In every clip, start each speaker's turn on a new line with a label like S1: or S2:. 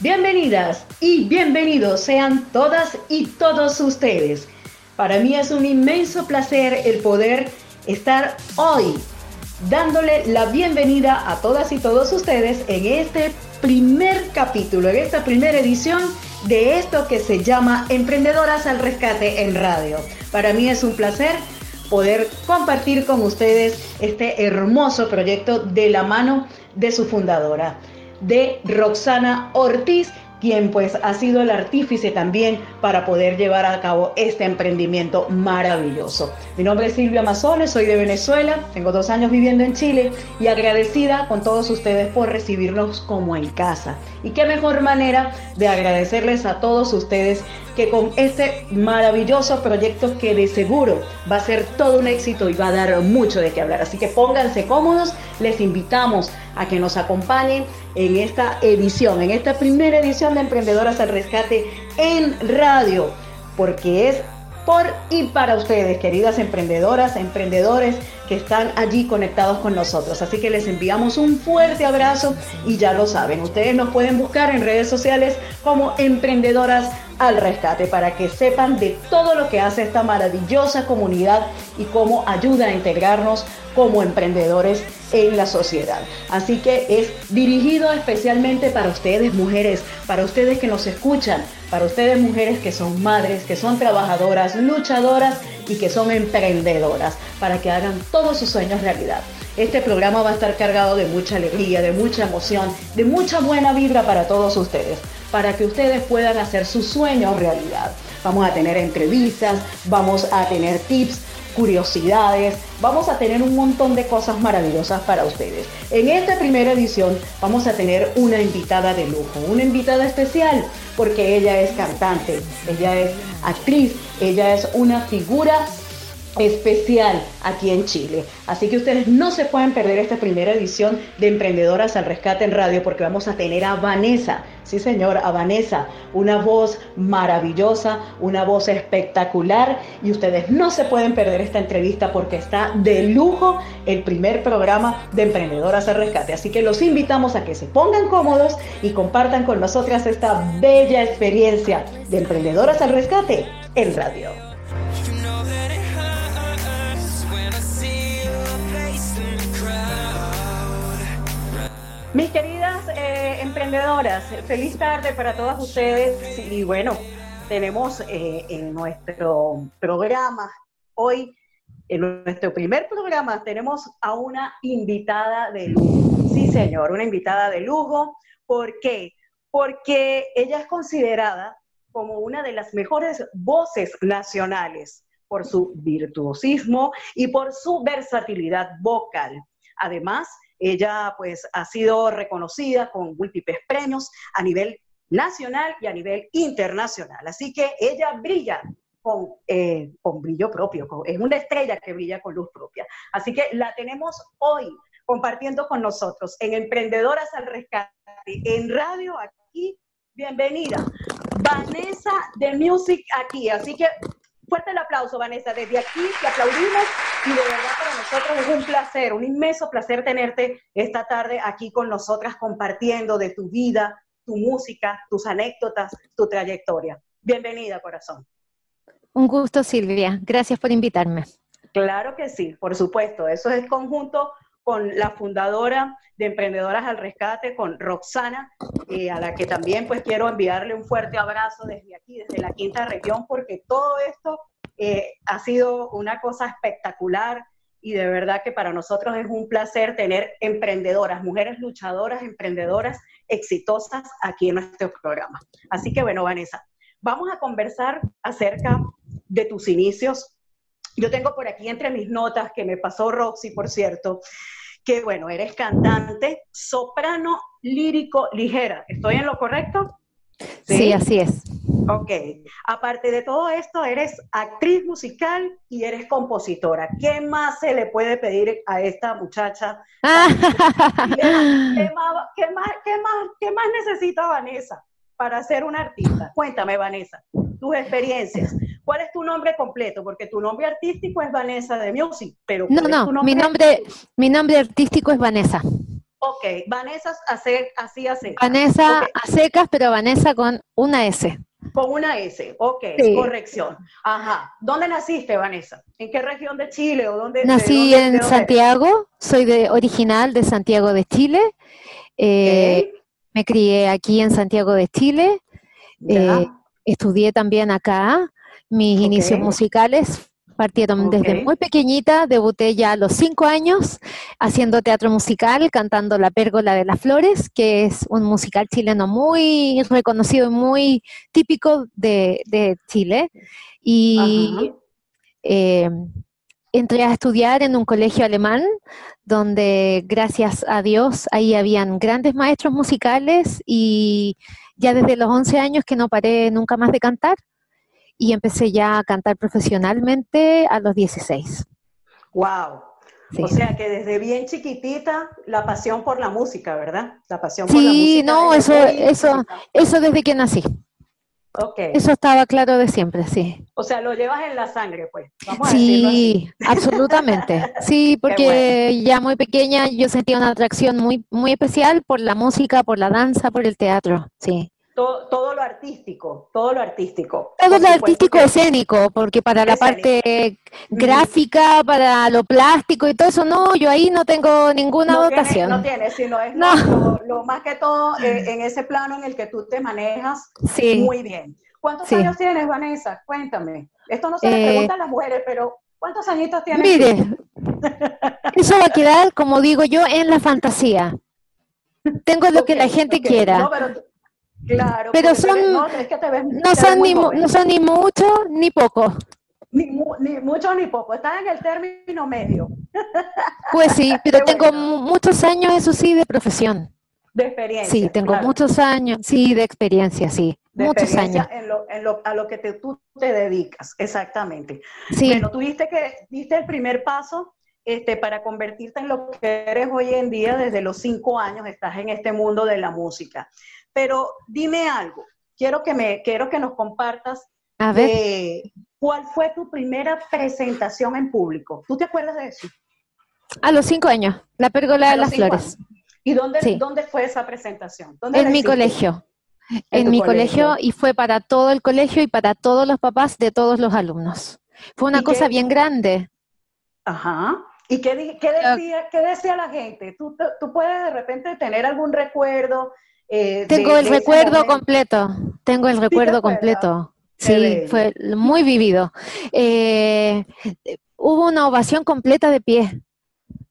S1: Bienvenidas y bienvenidos sean todas y todos ustedes. Para mí es un inmenso placer el poder estar hoy dándole la bienvenida a todas y todos ustedes en este primer capítulo, en esta primera edición de esto que se llama Emprendedoras al Rescate en Radio. Para mí es un placer poder compartir con ustedes este hermoso proyecto de la mano de su fundadora, de Roxana Ortiz, quien pues ha sido el artífice también para poder llevar a cabo este emprendimiento maravilloso. Mi nombre es Silvia Mazones, soy de Venezuela, tengo dos años viviendo en Chile y agradecida con todos ustedes por recibirnos como en casa. Y qué mejor manera de agradecerles a todos ustedes que con este maravilloso proyecto que de seguro va a ser todo un éxito y va a dar mucho de qué hablar. Así que pónganse cómodos, les invitamos a que nos acompañen en esta edición, en esta primera edición de Emprendedoras al Rescate en radio, porque es por y para ustedes, queridas emprendedoras, emprendedores que están allí conectados con nosotros. Así que les enviamos un fuerte abrazo y ya lo saben, ustedes nos pueden buscar en redes sociales como Emprendedoras al Rescate para que sepan de todo lo que hace esta maravillosa comunidad y cómo ayuda a integrarnos como emprendedores en la sociedad. Así que es dirigido especialmente para ustedes mujeres, para ustedes que nos escuchan, para ustedes mujeres que son madres, que son trabajadoras, luchadoras y que son emprendedoras, para que hagan todos sus sueños realidad. Este programa va a estar cargado de mucha alegría, de mucha emoción, de mucha buena vibra para todos ustedes, para que ustedes puedan hacer sus sueños realidad. Vamos a tener entrevistas, vamos a tener tips, curiosidades, vamos a tener un montón de cosas maravillosas para ustedes. En esta primera edición vamos a tener una invitada de lujo, una invitada especial, porque ella es cantante, ella es actriz, ella es una figura especial aquí en Chile. Así que ustedes no se pueden perder esta primera edición de Emprendedoras al Rescate en Radio porque vamos a tener a Vanessa, sí señor, a Vanessa, una voz maravillosa, una voz espectacular y ustedes no se pueden perder esta entrevista porque está de lujo el primer programa de Emprendedoras al Rescate. Así que los invitamos a que se pongan cómodos y compartan con nosotras esta bella experiencia de Emprendedoras al Rescate en Radio. Mis queridas eh, emprendedoras, feliz tarde para todas ustedes. Y bueno, tenemos eh, en nuestro programa hoy, en nuestro primer programa, tenemos a una invitada de lujo. Sí, señor, una invitada de lujo. ¿Por qué? Porque ella es considerada como una de las mejores voces nacionales por su virtuosismo y por su versatilidad vocal. Además, ella pues ha sido reconocida con múltiples premios a nivel nacional y a nivel internacional. Así que ella brilla con, eh, con brillo propio, es una estrella que brilla con luz propia. Así que la tenemos hoy compartiendo con nosotros en Emprendedoras al Rescate, en radio aquí. Bienvenida, Vanessa de Music aquí. Así que Fuerte el aplauso, Vanessa. Desde aquí te aplaudimos y de verdad para nosotros es un placer, un inmenso placer tenerte esta tarde aquí con nosotras compartiendo de tu vida, tu música, tus anécdotas, tu trayectoria. Bienvenida, corazón.
S2: Un gusto, Silvia. Gracias por invitarme.
S1: Claro que sí, por supuesto. Eso es conjunto con la fundadora de Emprendedoras al Rescate, con Roxana, eh, a la que también pues quiero enviarle un fuerte abrazo desde aquí, desde la quinta región, porque todo esto eh, ha sido una cosa espectacular y de verdad que para nosotros es un placer tener emprendedoras, mujeres luchadoras, emprendedoras exitosas aquí en nuestro programa. Así que bueno, Vanessa, vamos a conversar acerca de tus inicios yo tengo por aquí entre mis notas que me pasó Roxy, por cierto, que bueno, eres cantante, soprano lírico ligera. ¿Estoy en lo correcto?
S2: Sí, así es.
S1: Ok. Aparte de todo esto, eres actriz musical y eres compositora. ¿Qué más se le puede pedir a esta muchacha? ¿Qué, más, qué, más, qué más necesita Vanessa para ser una artista? Cuéntame, Vanessa, tus experiencias. ¿Cuál es tu nombre completo? Porque tu nombre artístico es Vanessa de Music, pero
S2: no, no, mi nombre, mi nombre artístico es Vanessa.
S1: Ok, Vanessa así hace.
S2: Vanessa a secas, pero Vanessa con una S.
S1: Con una S, ok, corrección. Ajá. ¿Dónde naciste, Vanessa? ¿En qué región de Chile o dónde?
S2: Nací en Santiago, soy de original de Santiago de Chile. Eh, me crié aquí en Santiago de Chile. Eh, estudié también acá. Mis inicios musicales Partieron desde muy pequeñita, debuté ya a los cinco años haciendo teatro musical, cantando La Pérgola de las Flores, que es un musical chileno muy reconocido y muy típico de, Chile. Y eh, entré a estudiar en un colegio alemán, donde gracias a Dios ahí habían grandes maestros musicales y ya desde los 11 años que no paré nunca más de cantar y empecé ya a cantar profesionalmente a los 16.
S1: ¡Wow! O sea que desde bien chiquitita la pasión por la música, ¿verdad? La pasión por la música.
S2: Sí, no, eso, eso, eso desde que nací. Okay. Eso estaba claro de siempre, sí.
S1: O sea, lo llevas en la sangre, pues.
S2: Vamos sí, absolutamente. Sí, porque ya muy pequeña yo sentía una atracción muy, muy especial por la música, por la danza, por el teatro, sí.
S1: Todo, lo artístico, todo lo artístico.
S2: Todo lo artístico escénico, porque para la parte gráfica, para lo plástico y todo eso, no, yo ahí no tengo ninguna dotación.
S1: no tienes, sino es Lo, más que todo eh, en ese plano en el que tú te manejas muy bien. ¿Cuántos años tienes, Vanessa? Cuéntame. Esto no se le eh, pregunta a las mujeres, pero ¿cuántos añitos tienes?
S2: Mire, eso va a quedar, como digo yo, en la fantasía. Tengo lo que la gente quiera.
S1: Claro,
S2: pero son, no, son ni, no son ni mucho ni poco.
S1: Ni, ni, mucho ni poco, están en el término medio.
S2: Pues sí, pero tengo muchos años, eso sí, de profesión.
S1: De experiencia.
S2: Sí, tengo muchos años, sí, de experiencia, sí. muchos años.
S1: En lo, en lo, a lo que tú te dedicas, exactamente. Sí. Bueno, tuviste que, diste el primer paso este, para convertirte en lo que eres hoy en día, desde los cinco años estás en este mundo de la música. Pero dime algo, quiero que, me, quiero que nos compartas
S2: A ver.
S1: cuál fue tu primera presentación en público. ¿Tú te acuerdas de eso?
S2: A los cinco años, la pérgola de las flores.
S1: ¿Y dónde, dónde fue esa presentación?
S2: en mi colegio. En, mi colegio? y fue para todo el colegio y para todos los papás de todos los alumnos. Fue una cosa bien grande.
S1: Ajá. ¿Y qué, qué, decía, qué decía la gente? ¿Tú, ¿Tú, puedes de repente tener algún recuerdo
S2: eh, tengo el recuerdo completo, tengo el recuerdo completo. Sí, fue muy vivido. Eh, hubo una ovación completa de pie.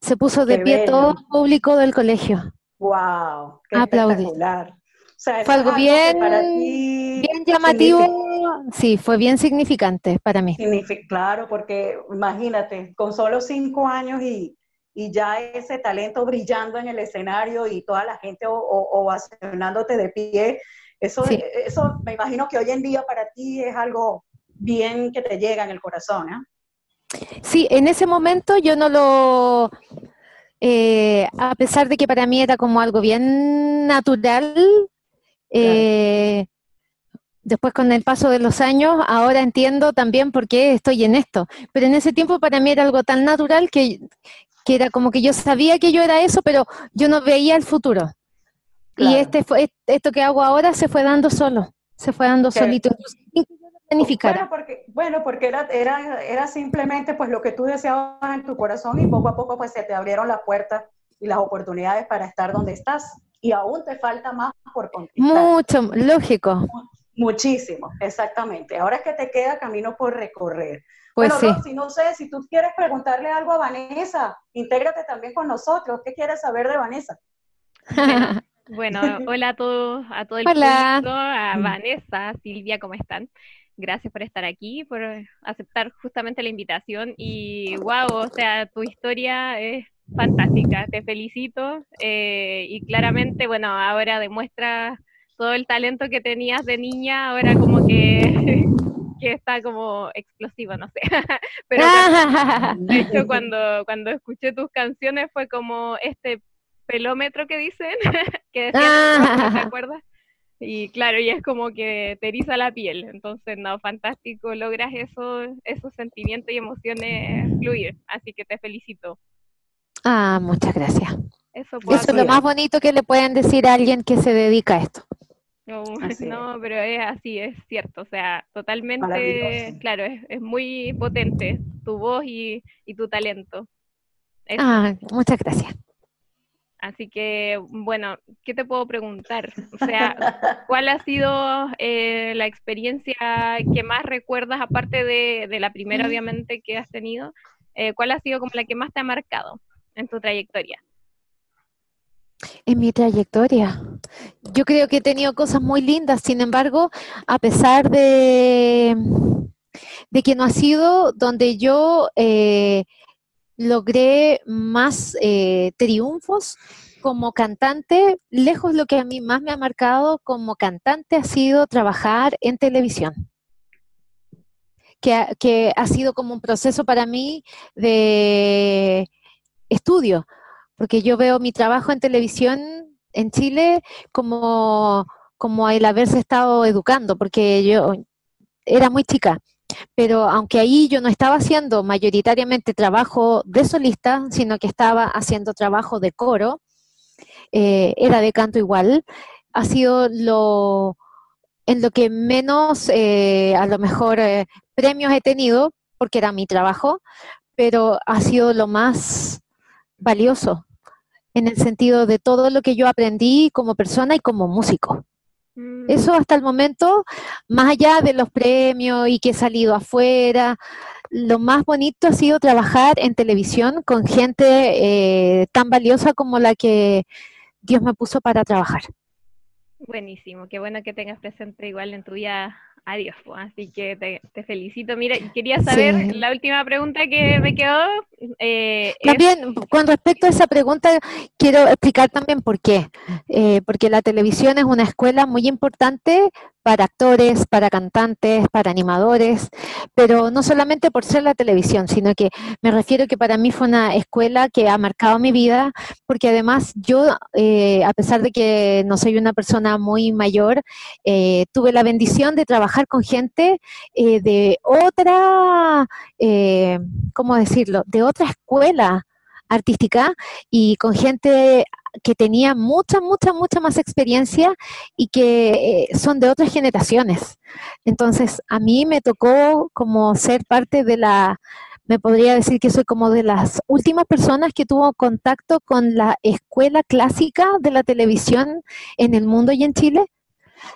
S2: Se puso de pie todo el público del colegio.
S1: ¡Wow! Qué espectacular.
S2: fue algo, bien, bien llamativo. Sí, fue bien significante para mí.
S1: Claro, porque imagínate, con solo cinco años y, y ya ese talento brillando en el escenario y toda la gente ovacionándote de pie, eso, eso me imagino que hoy en día para ti es algo bien que te llega en el corazón. ¿eh?
S2: Sí, en ese momento yo no lo, eh, a pesar de que para mí era como algo bien natural, eh, después con el paso de los años, ahora entiendo también por qué estoy en esto. Pero en ese tiempo para mí era algo tan natural que, que era como que yo sabía que yo era eso, pero yo no veía el futuro. Y este fue, esto que hago ahora se fue dando solo, se fue dando solito.
S1: Bueno, porque, bueno, porque era, era, era simplemente pues lo que tú deseabas en tu corazón y poco a poco pues se te abrieron las puertas y las oportunidades para estar donde estás. Y aún te falta más por conquistar.
S2: Mucho, lógico.
S1: Muchísimo, exactamente. Ahora es que te queda camino por recorrer.
S2: Pues
S1: bueno, si no sé, si tú quieres preguntarle algo a Vanessa, intégrate también con nosotros. ¿Qué quieres saber de Vanessa?
S3: Bueno, hola a todos, a todo el hola. a Vanessa, Silvia, ¿cómo están? Gracias por estar aquí, por aceptar justamente la invitación y wow, o sea, tu historia es fantástica, te felicito eh, y claramente, bueno, ahora demuestra todo el talento que tenías de niña, ahora como que que está como explosivo, no sé. Pero de hecho cuando, cuando escuché tus canciones fue como este pelómetro que dicen, que decían, ¿te acuerdas? Y claro, y es como que te eriza la piel. Entonces, no, fantástico, logras eso, esos sentimientos y emociones fluir. Así que te felicito.
S2: Ah, muchas gracias. Eso, es lo más bonito que le pueden decir a alguien que se dedica a esto.
S3: No, no pero es así, es cierto. O sea, totalmente, claro, es, muy potente tu voz y, tu talento.
S2: Ah, muchas gracias.
S3: Así que, bueno, ¿qué te puedo preguntar? O sea, ¿cuál ha sido eh, la experiencia que más recuerdas, aparte de, la primera, obviamente, que has tenido? Eh, ¿Cuál ha sido como la que más te ha marcado en tu trayectoria?
S2: En mi trayectoria, yo creo que he tenido cosas muy lindas, sin embargo, a pesar de, de que no ha sido donde yo eh, logré más eh, triunfos como cantante, lejos lo que a mí más me ha marcado como cantante ha sido trabajar en televisión. Que, que ha sido como un proceso para mí de estudio, porque yo veo mi trabajo en televisión en Chile como, como el haberse estado educando, porque yo era muy chica pero aunque ahí yo no estaba haciendo mayoritariamente trabajo de solista, sino que estaba haciendo trabajo de coro, eh, era de canto igual, ha sido lo en lo que menos, eh, a lo mejor, eh, premios he tenido, porque era mi trabajo, pero ha sido lo más valioso en el sentido de todo lo que yo aprendí como persona y como músico. Mm. Eso hasta el momento, más allá de los premios y que he salido afuera, lo más bonito ha sido trabajar en televisión con gente eh, tan valiosa como la que Dios me puso para trabajar.
S3: Buenísimo, qué bueno que tengas presente igual en tu vida Adiós, pues, así que te, felicito. Mira, quería saber la última pregunta que me quedó.
S2: Eh, también, con respecto a esa pregunta, quiero explicar también por qué. Eh, porque la televisión es una escuela muy importante para actores, para cantantes, para animadores, pero no solamente por ser la televisión, sino que me refiero que para mí fue una escuela que ha marcado mi vida, porque además yo, eh, a pesar de que no soy una persona muy mayor, eh, tuve la bendición de trabajar con gente eh, de otra, ¿cómo decirlo?, de otra escuela artística y con gente que tenía mucha, mucha, mucha más experiencia y que eh, son de otras generaciones. Entonces, a mí me tocó como ser parte de la, me podría decir que soy como de las últimas personas que tuvo contacto con la escuela clásica de la televisión en el mundo y en Chile.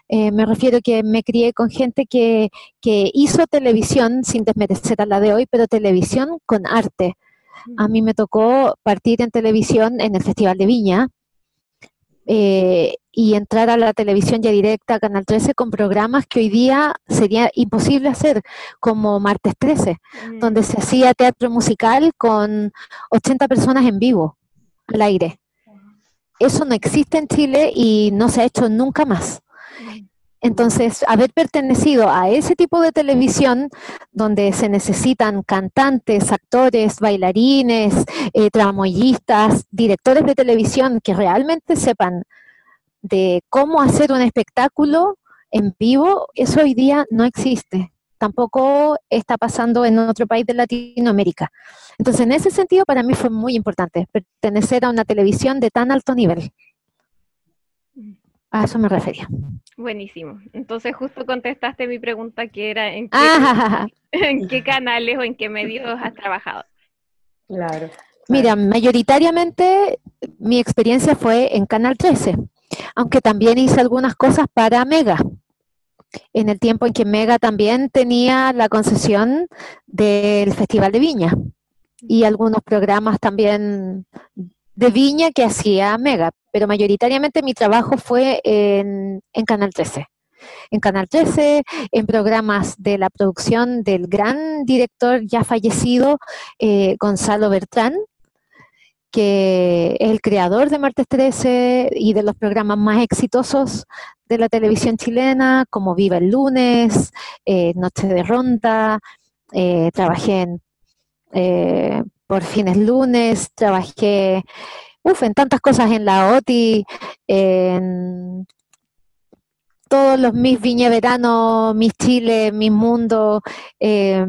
S2: Eh, me refiero que me crié con gente que, que hizo televisión, sin desmerecer a la de hoy, pero televisión con arte a mí me tocó partir en televisión en el Festival de Viña eh, y entrar a la televisión ya directa, Canal 13, con programas que hoy día sería imposible hacer, como Martes 13, mm. donde se hacía teatro musical con 80 personas en vivo, al aire. Eso no existe en Chile y no se ha hecho nunca más. Entonces, haber pertenecido a ese tipo de televisión donde se necesitan cantantes, actores, bailarines, eh, tramoyistas, directores de televisión que realmente sepan de cómo hacer un espectáculo en vivo, eso hoy día no existe. Tampoco está pasando en otro país de Latinoamérica. Entonces, en ese sentido, para mí fue muy importante pertenecer a una televisión de tan alto nivel. A eso me refería.
S3: Buenísimo. Entonces justo contestaste mi pregunta que era en qué, ah. en qué canales o en qué medios has trabajado.
S2: Claro. Mira, mayoritariamente mi experiencia fue en Canal 13, aunque también hice algunas cosas para Mega. En el tiempo en que Mega también tenía la concesión del Festival de Viña y algunos programas también de Viña que hacía Mega, pero mayoritariamente mi trabajo fue en, Canal 13 en Canal 13, en programas de la producción del gran director ya fallecido, eh, Gonzalo Bertrán, que es el creador de Martes 13 y de los programas más exitosos de la televisión chilena, como Viva el lunes, eh, Noche de Ronda, eh, trabajé en Por fines lunes, trabajé en tantas cosas en la OTI, en todos los mis viña verano, mis Chile, mis mundo, eh,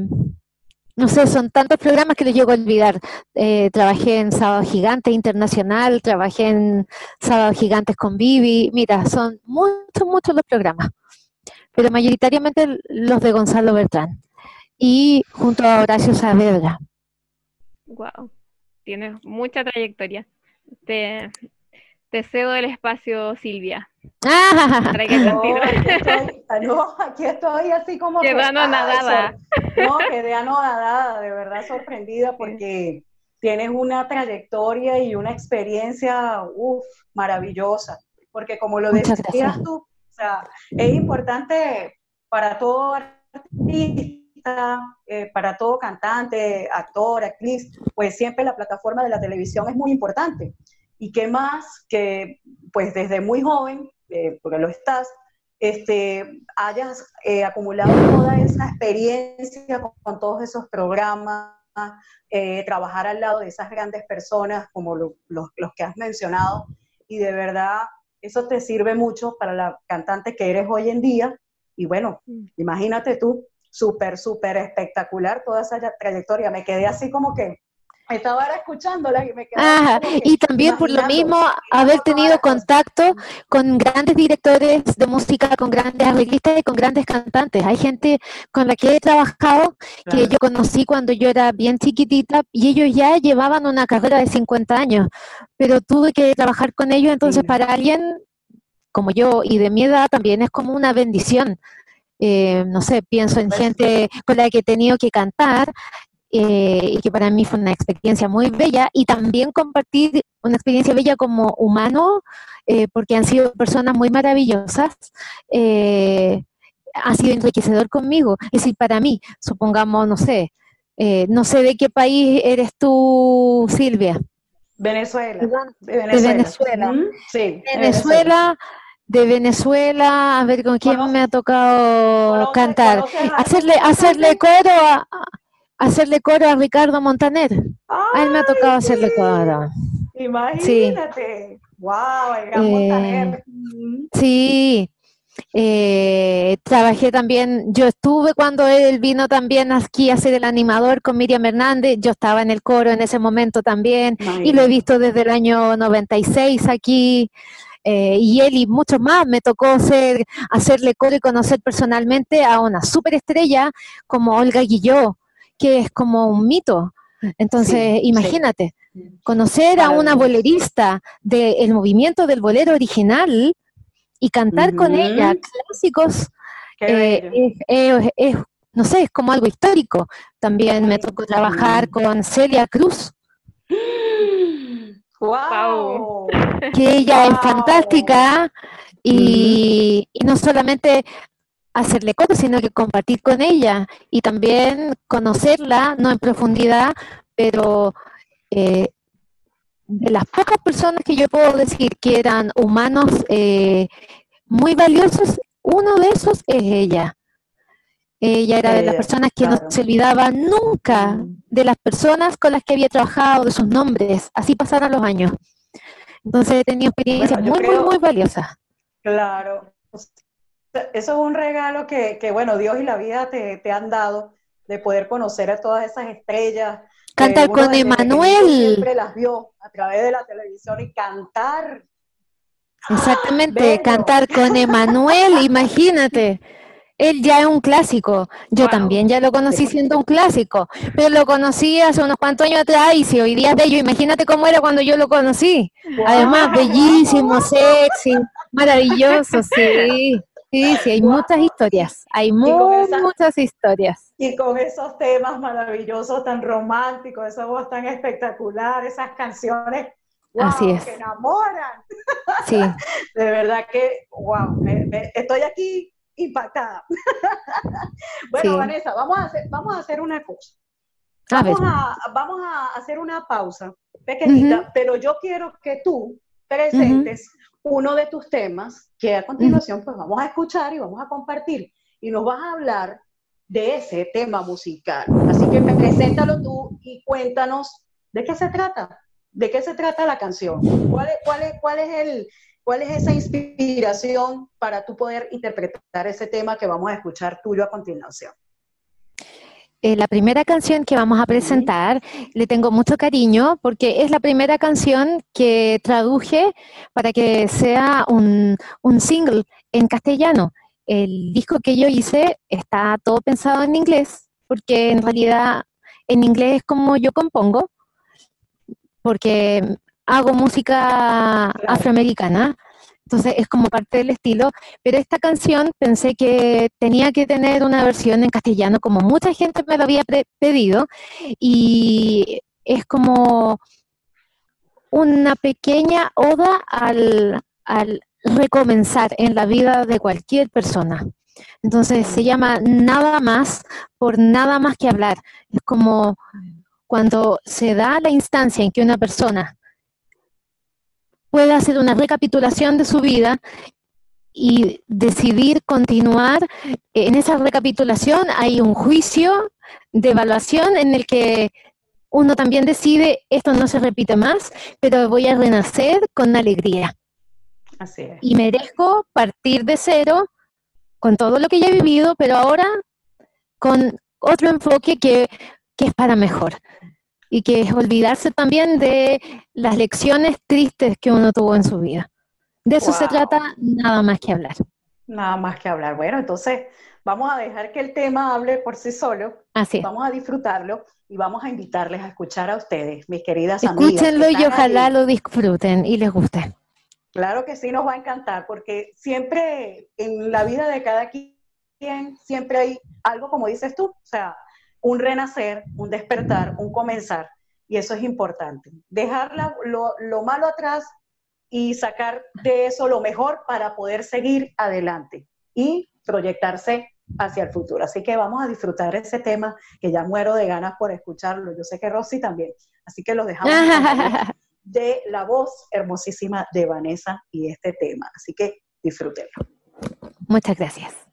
S2: no sé, son tantos programas que les llego a olvidar. Eh, trabajé en Sábado Gigante Internacional, trabajé en Sábado Gigantes con Vivi. Mira, son muchos, muchos los programas, pero mayoritariamente los de Gonzalo Bertrán y junto a Horacio Saavedra.
S3: Wow, tienes mucha trayectoria. Te, te cedo el espacio, Silvia.
S1: Ah, no, aquí estoy, así como
S3: quedé anonadada.
S1: No, quedé anonadada, de verdad sorprendida porque tienes una trayectoria y una experiencia uf, maravillosa. Porque como lo decías tú, o sea, es importante para todo artista, eh, para todo cantante, actor, actriz, pues siempre la plataforma de la televisión es muy importante. Y qué más que, pues desde muy joven, eh, porque lo estás, este, hayas eh, acumulado toda esa experiencia con, todos esos programas, eh, trabajar al lado de esas grandes personas como los que has mencionado, y de verdad eso te sirve mucho para la cantante que eres hoy en día. Y bueno, mm. imagínate tú, súper, súper espectacular toda esa trayectoria. Me quedé así como que estaba escuchándola y me
S2: quedaba y también por lo mismo haber tenido contacto con grandes directores de música, con grandes arreglistas y con grandes cantantes. Hay gente con la que he trabajado que yo conocí cuando yo era bien chiquitita y ellos ya llevaban una carrera de 50 años, pero tuve que trabajar con ellos, entonces para alguien como yo y de mi edad también es como una bendición. Eh, no sé, pienso en gente con la que he tenido que cantar eh, y que para mí fue una experiencia muy bella y también compartir una experiencia bella como humano, eh, porque han sido personas muy maravillosas. Eh, ha sido enriquecedor conmigo. Es decir, para mí, supongamos, no sé, no sé de qué país eres tú, Silvia.
S1: Venezuela.
S2: De Venezuela. Sí, Venezuela. De Venezuela, a ver con quién me ha tocado cantar. hacerle, hacerle coro a, hacerle coro a Ricardo Montaner. a él me ha tocado hacerle coro.
S1: Imagínate. Wow, el eh, Montaner.
S2: Sí. Eh, trabajé también, yo estuve cuando él vino también aquí a ser el animador con Miriam Hernández, yo estaba en el coro en ese momento también y lo he visto desde el año 96 aquí. Eh, y él y muchos más me tocó ser, hacerle coro y conocer personalmente a una superestrella como Olga Guilló, que es como un mito. Entonces, imagínate, conocer a una bolerista del movimiento del bolero original y cantar con ella clásicos, eh, es, no sé, es como algo histórico. También me tocó trabajar con Celia Cruz.
S1: ¡Wow!
S2: Que ella es fantástica y, y, no solamente hacerle cosas, sino que compartir con ella y también conocerla, no en profundidad, pero eh, de las pocas personas que yo puedo decir que eran humanos eh, muy valiosos, uno de esos es ella. Ella era de las personas que no se olvidaba nunca mm. de las personas con las que había trabajado, de sus nombres, así pasaron los años. Entonces he tenido experiencias muy, muy, muy valiosas.
S1: Claro, eso es un regalo que, bueno, Dios y la vida te, han dado de poder conocer a todas esas estrellas.
S2: Cantar con Emanuel.
S1: Siempre las vio a través de la televisión y cantar.
S2: Exactamente, cantar con Emanuel, imagínate. Él ya es un clásico. Yo también ya lo conocí siendo un clásico, pero lo conocí hace unos cuantos años atrás y si hoy día es bello, imagínate cómo era cuando yo lo conocí. Además, bellísimo, sexy, maravilloso, sí. Sí, sí, hay muchas historias, hay muchas historias.
S1: Y con esos temas maravillosos, tan románticos, esa voz tan espectacular, esas canciones, Así es. que enamoran.
S2: Sí.
S1: De verdad que, wow, estoy aquí impactada. bueno, Vanessa, vamos a, hacer, vamos a hacer una cosa. Vamos a, vamos a hacer una pausa pequeñita, pero yo quiero que tú presentes uno de tus temas que a continuación pues vamos a escuchar y vamos a compartir y nos vas a hablar de ese tema musical. Así que preséntalo tú y cuéntanos de qué se trata, de qué se trata la canción, cuál es, cuál es, cuál es el, cuál es esa inspiración para tú poder interpretar ese tema que vamos a escuchar tuyo a continuación.
S2: Eh, la primera canción que vamos a presentar le tengo mucho cariño porque es la primera canción que traduje para que sea un, un single en castellano. El disco que yo hice está todo pensado en inglés porque en realidad en inglés es como yo compongo porque hago música afroamericana entonces es como parte del estilo, pero esta canción pensé que tenía que tener una versión en castellano, como mucha gente me lo había pedido, y es como una pequeña oda al, al recomenzar en la vida de cualquier persona. Entonces se llama Nada más por nada más que hablar. Es como cuando se da la instancia en que una persona pueda hacer una recapitulación de su vida y decidir continuar. En esa recapitulación hay un juicio de evaluación en el que uno también decide, esto no se repite más, pero voy a renacer con alegría. Así es. Y merezco partir de cero con todo lo que ya he vivido, pero ahora con otro enfoque que, que es para mejor y que es olvidarse también de las lecciones tristes que uno tuvo en su vida. De eso se trata, nada más que hablar.
S1: Nada más que hablar. Bueno, entonces vamos a dejar que el tema hable por sí solo. Así Vamos a disfrutarlo y vamos a invitarles a escuchar a ustedes, mis queridas amigas.
S2: Escúchenlo y ojalá lo disfruten y les guste.
S1: Claro que sí, nos va a encantar, porque siempre en la vida de cada quien, siempre hay algo, como dices tú, o sea, un renacer, un despertar, un comenzar. Y eso es importante. Dejar lo, malo atrás y sacar de eso lo mejor para poder seguir adelante y proyectarse hacia el futuro. Así que vamos a disfrutar ese tema que ya muero de ganas por escucharlo. Yo sé que Rosy también. Así que los dejamos de la voz hermosísima de Vanessa y este tema. Así que disfrútenlo.
S2: Muchas gracias.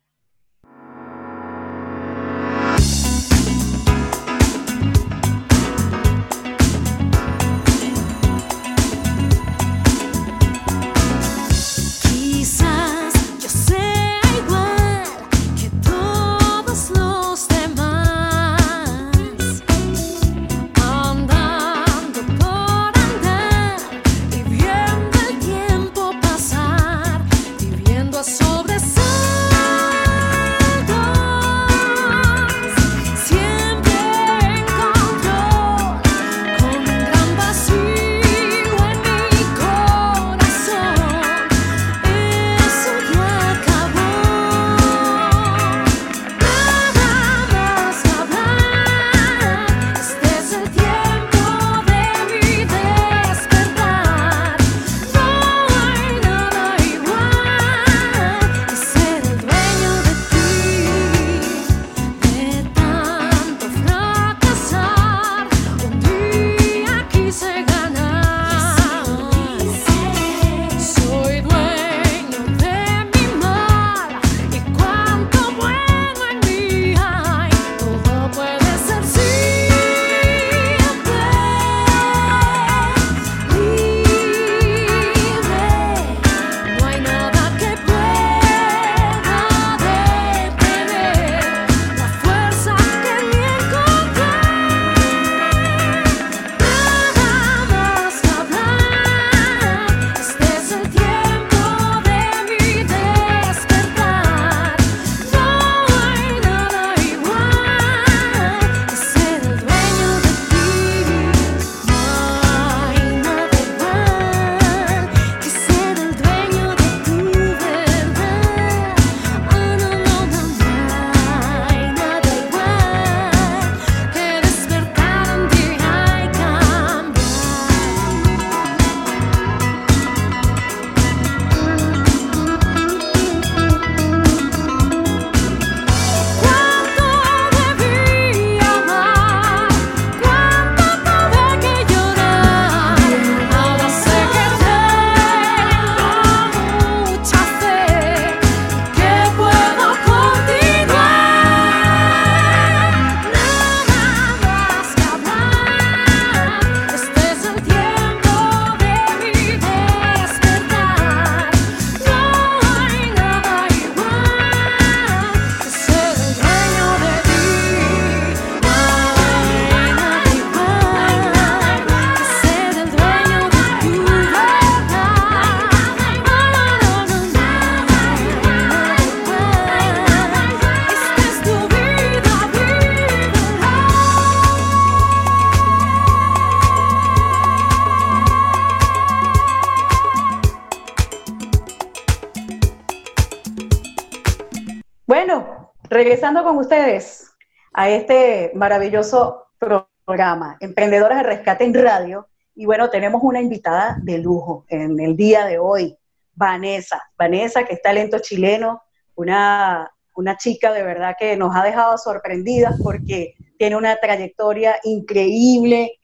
S1: Regresando con ustedes a este maravilloso programa, Emprendedores de Rescate en Radio. Y bueno, tenemos una invitada de lujo en el día de hoy, Vanessa. Vanessa, que es talento chileno, una, una chica de verdad que nos ha dejado sorprendidas porque tiene una trayectoria increíble,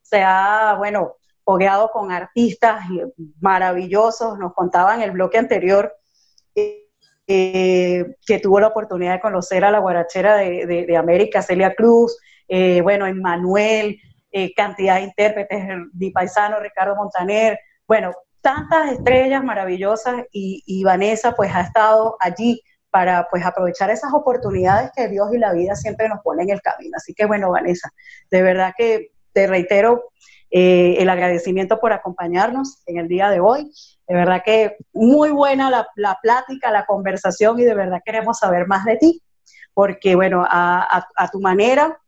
S1: se ha, bueno, fogueado con artistas maravillosos, nos contaba en el bloque anterior que tuvo la oportunidad de conocer a la guarachera de, América, Celia Cruz, eh, bueno, Emmanuel, eh, cantidad de intérpretes, mi paisano Ricardo Montaner, bueno, tantas estrellas maravillosas y, Vanessa pues ha estado allí para pues aprovechar esas oportunidades que Dios y la vida siempre nos ponen en el camino. Así que bueno, Vanessa, de verdad que te reitero eh, el agradecimiento por acompañarnos en el día de hoy. De verdad que muy buena la, plática, la conversación y de verdad queremos saber más de ti, porque bueno, a, tu manera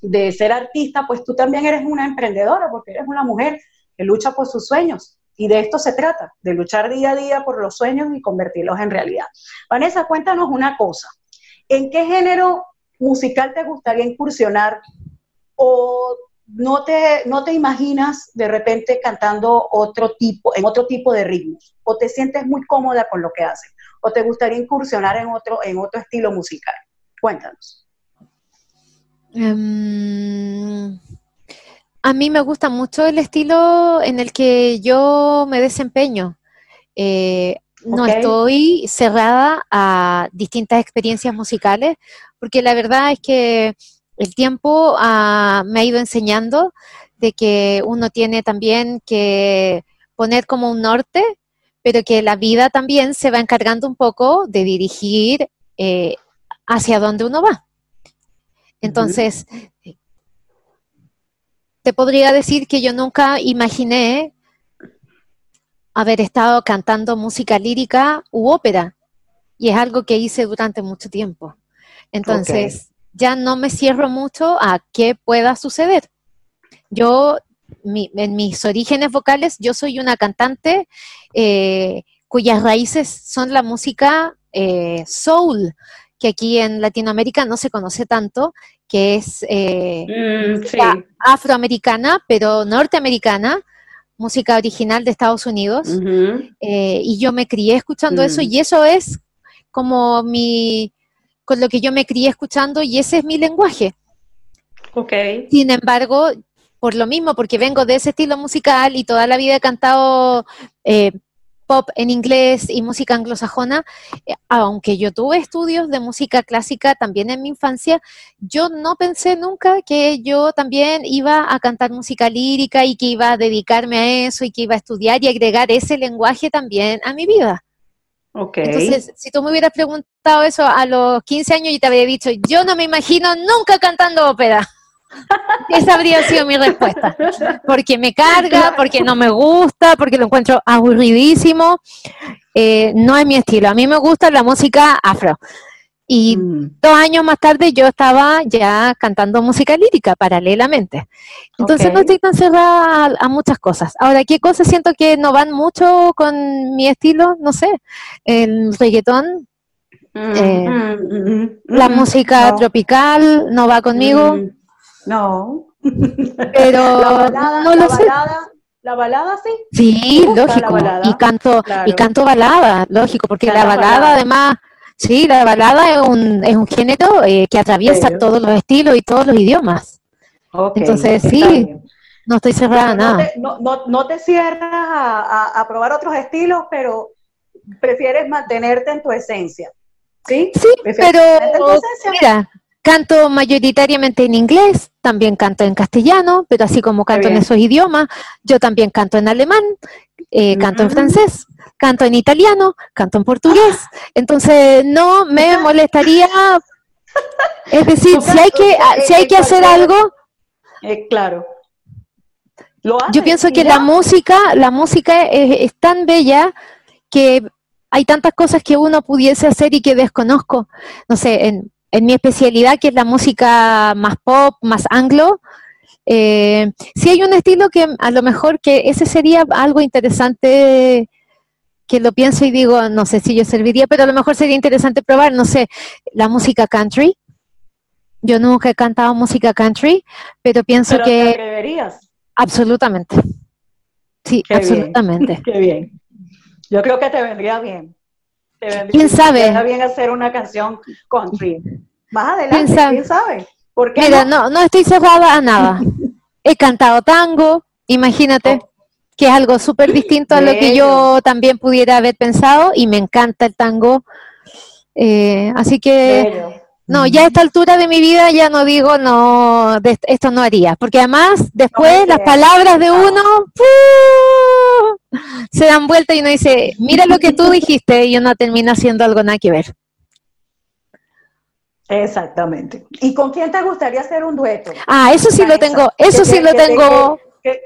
S1: de ser artista, pues tú también eres una emprendedora, porque eres una mujer que lucha por sus sueños. Y de esto se trata, de luchar día a día por los sueños y convertirlos en realidad. Vanessa, cuéntanos una cosa. ¿En qué género musical te gustaría incursionar o no te, no te imaginas de repente cantando otro tipo, en otro tipo de ritmos, o te sientes muy cómoda con lo que haces, o te gustaría incursionar en otro, en otro estilo musical. Cuéntanos.
S2: Em, a mí me gusta mucho el estilo en el que yo me desempeño. Eh, no estoy cerrada a distintas experiencias musicales, porque la verdad es que el tiempo ah, me ha ido enseñando de que uno tiene también que poner como un norte, pero que la vida también se va encargando un poco de dirigir eh, hacia donde uno va. Entonces, te podría decir que yo nunca imaginé haber estado cantando música lírica u ópera, y es algo que hice durante mucho tiempo. Entonces, ya no me cierro mucho a qué pueda suceder. Yo, en mis orígenes vocales, yo soy una cantante eh, cuyas raíces son la música eh, soul, que aquí en Latinoamérica no se conoce tanto, que es eh, mm, afroamericana, pero norteamericana, música original de Estados Unidos. y yo me crié escuchando eso mm. y eso es como mi, con lo que yo me crié escuchando y ese es mi lenguaje.
S1: Okay.
S2: Sin embargo, por lo mismo, porque vengo de ese estilo musical y toda la vida he cantado eh, pop en inglés y música anglosajona, eh, aunque yo tuve estudios de música clásica también en mi infancia, yo no pensé nunca que yo también iba a cantar música lírica y que iba a dedicarme a eso y que iba a estudiar y agregar ese lenguaje también a mi vida. Entonces, si tú me hubieras preguntado eso a los 15 años, y te habría dicho, yo no me imagino nunca cantando ópera. Esa habría sido mi respuesta. Porque me carga, porque no me gusta, porque lo encuentro aburridísimo. Eh, no es mi estilo. A mí me gusta la música afro. Y mm. dos años más tarde yo estaba ya cantando música lírica paralelamente. Entonces no estoy tan cerrada a, muchas cosas. Ahora, ¿qué cosas siento que no van mucho con mi estilo? No sé, el reggaetón, mm, eh, mm, la música tropical no va conmigo.
S1: No.
S2: Pero no lo sé.
S1: ¿La balada sí?
S2: Sí, lógico. Y canto, y canto balada, lógico, porque la, balada además Sí, la balada es un, es un género eh, que atraviesa todos los estilos y todos los idiomas. Entonces, sí, no estoy cerrada a nada.
S1: no, no, no, te cierras a, a, probar otros estilos, pero prefieres mantenerte en tu esencia. Sí,
S2: sí pero mira, canto mayoritariamente en inglés, también canto en castellano, pero así como canto en esos idiomas, yo también canto en alemán, eh, canto en francés, canto en italiano, canto en portugués. Entonces, no me molestaría. Es decir, si hay que, si hay que hacer algo.
S1: Eh, claro.
S2: yo pienso que la música, la música es, tan bella que hay tantas cosas que uno pudiese hacer y que desconozco. No sé, en, en mi especialidad, que es la música más pop, más anglo, eh, si hay un estilo que a lo mejor que ese sería algo interesante que lo pienso y digo, no sé si yo serviría, pero a lo mejor sería interesante probar, no sé, la música country. Yo nunca he cantado música country, pero pienso que...
S1: ¿Te atreverías?
S2: Absolutamente. Sí, absolutamente.
S1: Qué bien. Yo creo que te vendría bien.
S2: Te vendría, ¿Quién sabe?
S1: Te vendría bien hacer una canción country. Más adelante, ¿quién sabe?
S2: Mira, no? no, estoy cerrada a nada. He cantado tango, imagínate, oh. Que es algo súper distinto a lo que yo también pudiera haber pensado y me encanta el tango. Eh, así que, no, ya a esta altura de mi vida ya no digo, no, esto no haría, porque además después las palabras de uno se dan vuelta y uno dice, mira lo que tú dijiste y uno termina haciendo algo nada que ver.
S1: Exactamente. ¿Y con quién te gustaría hacer un dueto?
S2: Ah, eso sí lo tengo, eso sí lo tengo.
S1: Que,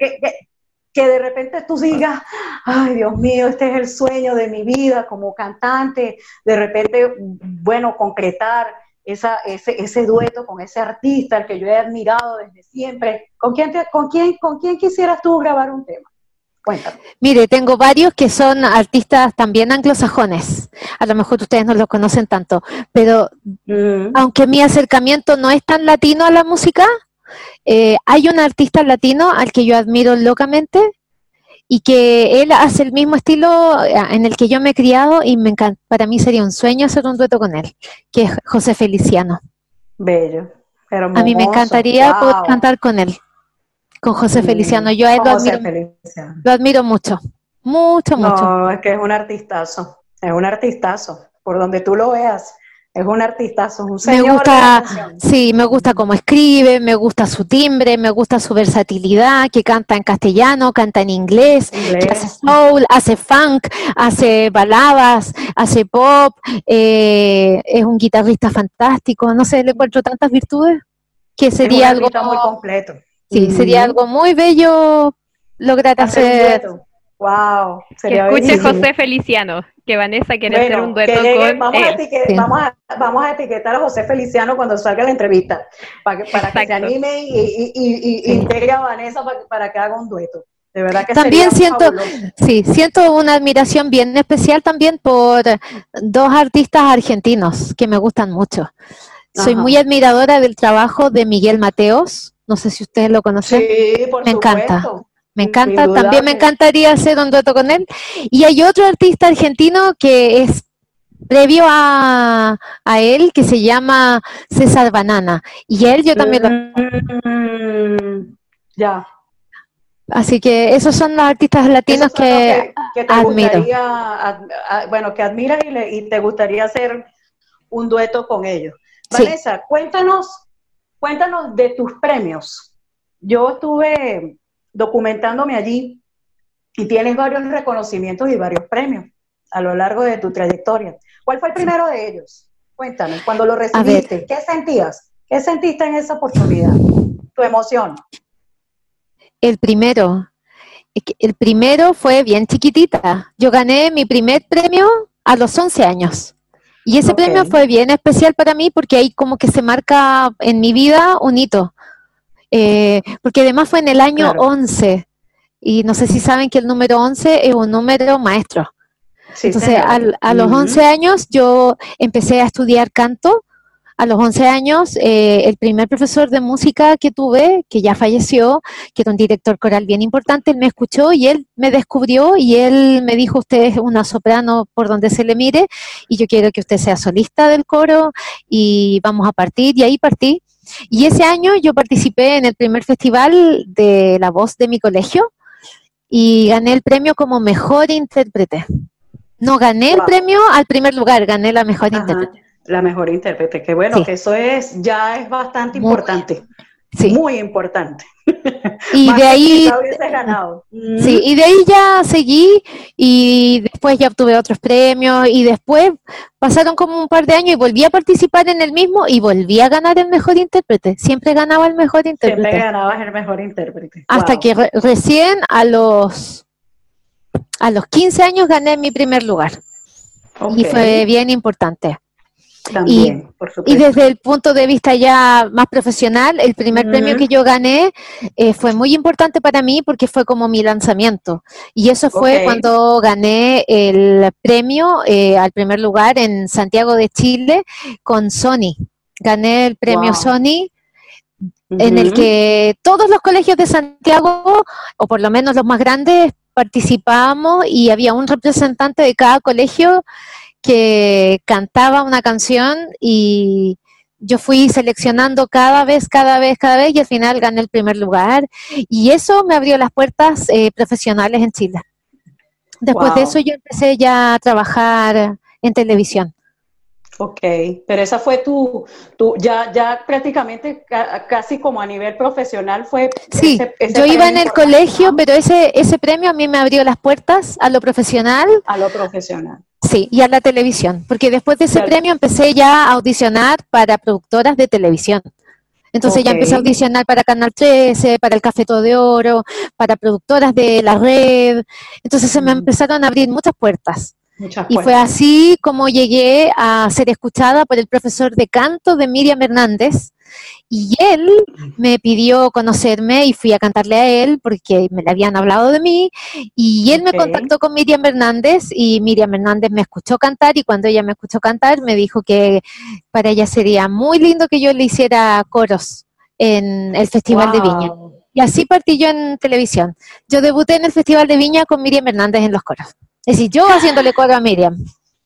S1: de repente tú digas, ay Dios mío, este es el sueño de mi vida como cantante, de repente, bueno, concretar esa, ese, ese dueto con ese artista al que yo he admirado desde siempre. ¿Con quién, con, quién, ¿Con quién quisieras tú grabar un tema?
S2: Mire, tengo varios que son artistas también anglosajones. A lo mejor ustedes no los conocen tanto, pero mm. aunque mi acercamiento no es tan latino a la música, eh, hay un artista latino al que yo admiro locamente y que él hace el mismo estilo eh, en el que yo me he criado y me encanta, para mí sería un sueño hacer un dueto con él, que es José Feliciano.
S1: Bello.
S2: a mí me encantaría poder cantar con él con José Feliciano. Yo a él lo admiro, lo admiro mucho, mucho, mucho.
S1: No, es que es un artistazo, es un artistazo, por donde tú lo veas. Es un artistazo, un señor.
S2: Me gusta, sí, me gusta cómo escribe, me gusta su timbre, me gusta su versatilidad, que canta en castellano, canta en inglés, hace soul, hace funk, hace baladas, hace pop, eh, es un guitarrista fantástico, no sé, le encuentro tantas virtudes que sería algo
S1: muy completo.
S2: Sí, sería algo muy bello lograr hacer.
S1: Wow,
S3: sería que escuche José Feliciano, que Vanessa quiere hacer un dueto con
S1: vamos, A vamos, a, etiquetar a José Feliciano cuando salga la entrevista, para que, para que se anime y, y, integre a Vanessa para, que haga un dueto. De verdad que
S2: también siento, sí, siento una admiración bien especial también por dos artistas argentinos que me gustan mucho. Soy muy admiradora del trabajo de Miguel Mateos, no sé si ustedes lo conocen.
S1: Sí, por
S2: me encanta. Me encanta, también me encantaría hacer un dueto con él. Y hay otro artista argentino que es previo a, él, que se llama César Banana. Y él yo también lo...
S1: Mm, ya.
S2: Así que esos son los artistas latinos que, te admiro.
S1: bueno, que admiras y, te gustaría hacer un dueto con ellos. Vanessa, cuéntanos Cuéntanos de tus premios. Yo estuve documentándome allí y tienes varios reconocimientos y varios premios a lo largo de tu trayectoria. ¿Cuál fue el primero de ellos? Cuéntame, cuando lo recibiste, ¿qué sentías? ¿Qué sentiste en esa oportunidad? Tu emoción.
S2: El primero, el primero fue bien chiquitita. Yo gané mi primer premio a los 11 años. Y ese premio fue bien especial para mí porque ahí como que se marca en mi vida un hito. Eh, porque además fue en el año 11. Y no sé si saben que el número 11 es un número maestro. Entonces, a los 11 años yo empecé a estudiar canto a los 11 años, eh, el primer profesor de música que tuve, que ya falleció, que era un director coral bien importante, él me escuchó y él me descubrió y él me dijo, usted es una soprano por donde se le mire y yo quiero que usted sea solista del coro y vamos a partir y ahí partí. Y ese año yo participé en el primer festival de la voz de mi colegio y gané el premio como mejor intérprete. No gané el premio al primer lugar, gané la mejor intérprete.
S1: La mejor intérprete, que bueno, que eso es, ya es bastante importante. Sí. Muy importante.
S2: Y de ahí.
S1: Ganado.
S2: Sí, y de ahí ya seguí y después ya obtuve otros premios y después pasaron como un par de años y volví a participar en el mismo y volví a ganar el mejor intérprete. Siempre ganaba el mejor intérprete.
S1: Siempre ganabas el mejor intérprete.
S2: Hasta que recién a los a los 15 años gané mi primer lugar. Y fue bien importante. También, y, desde el punto de vista ya más profesional, el primer premio que yo gané eh, fue muy importante para mí porque fue como mi lanzamiento. Y eso fue cuando gané el premio eh, al primer lugar en Santiago de Chile con Sony. Gané el premio Sony en el que todos los colegios de Santiago, o por lo menos los más grandes, participábamos y había un representante de cada colegio que cantaba una canción y yo fui seleccionando cada vez, cada vez, cada vez y al final gané el primer lugar y eso me abrió las puertas eh, profesionales en Chile. Después de eso yo empecé ya a trabajar en televisión.
S1: Ok, pero esa fue tu, tu ya, ya prácticamente casi como a nivel profesional fue.
S2: Sí, yo iba en el colegio, pero ese, ese premio a mí me abrió las puertas a lo profesional.
S1: A lo profesional.
S2: Sí, y a la televisión, porque después de ese premio empecé ya a audicionar para productoras de televisión. Entonces ya empecé a audicionar para Canal 13, para el Cafeto de Oro, para productoras de la red. Entonces se me mm. empezaron a abrir muchas puertas y fue así como llegué a ser escuchada por el profesor de canto de Miriam Hernández. Y él me pidió conocerme y fui a cantarle a él porque me le habían hablado de mí. Y él me contactó con Miriam Hernández y Miriam Hernández me escuchó cantar y cuando ella me escuchó cantar me dijo que para ella sería muy lindo que yo le hiciera coros en el Festival de Viña. Y así partí yo en televisión. Yo debuté en el Festival de Viña con Miriam Hernández en los coros. Es decir, yo haciéndole coro a Miriam.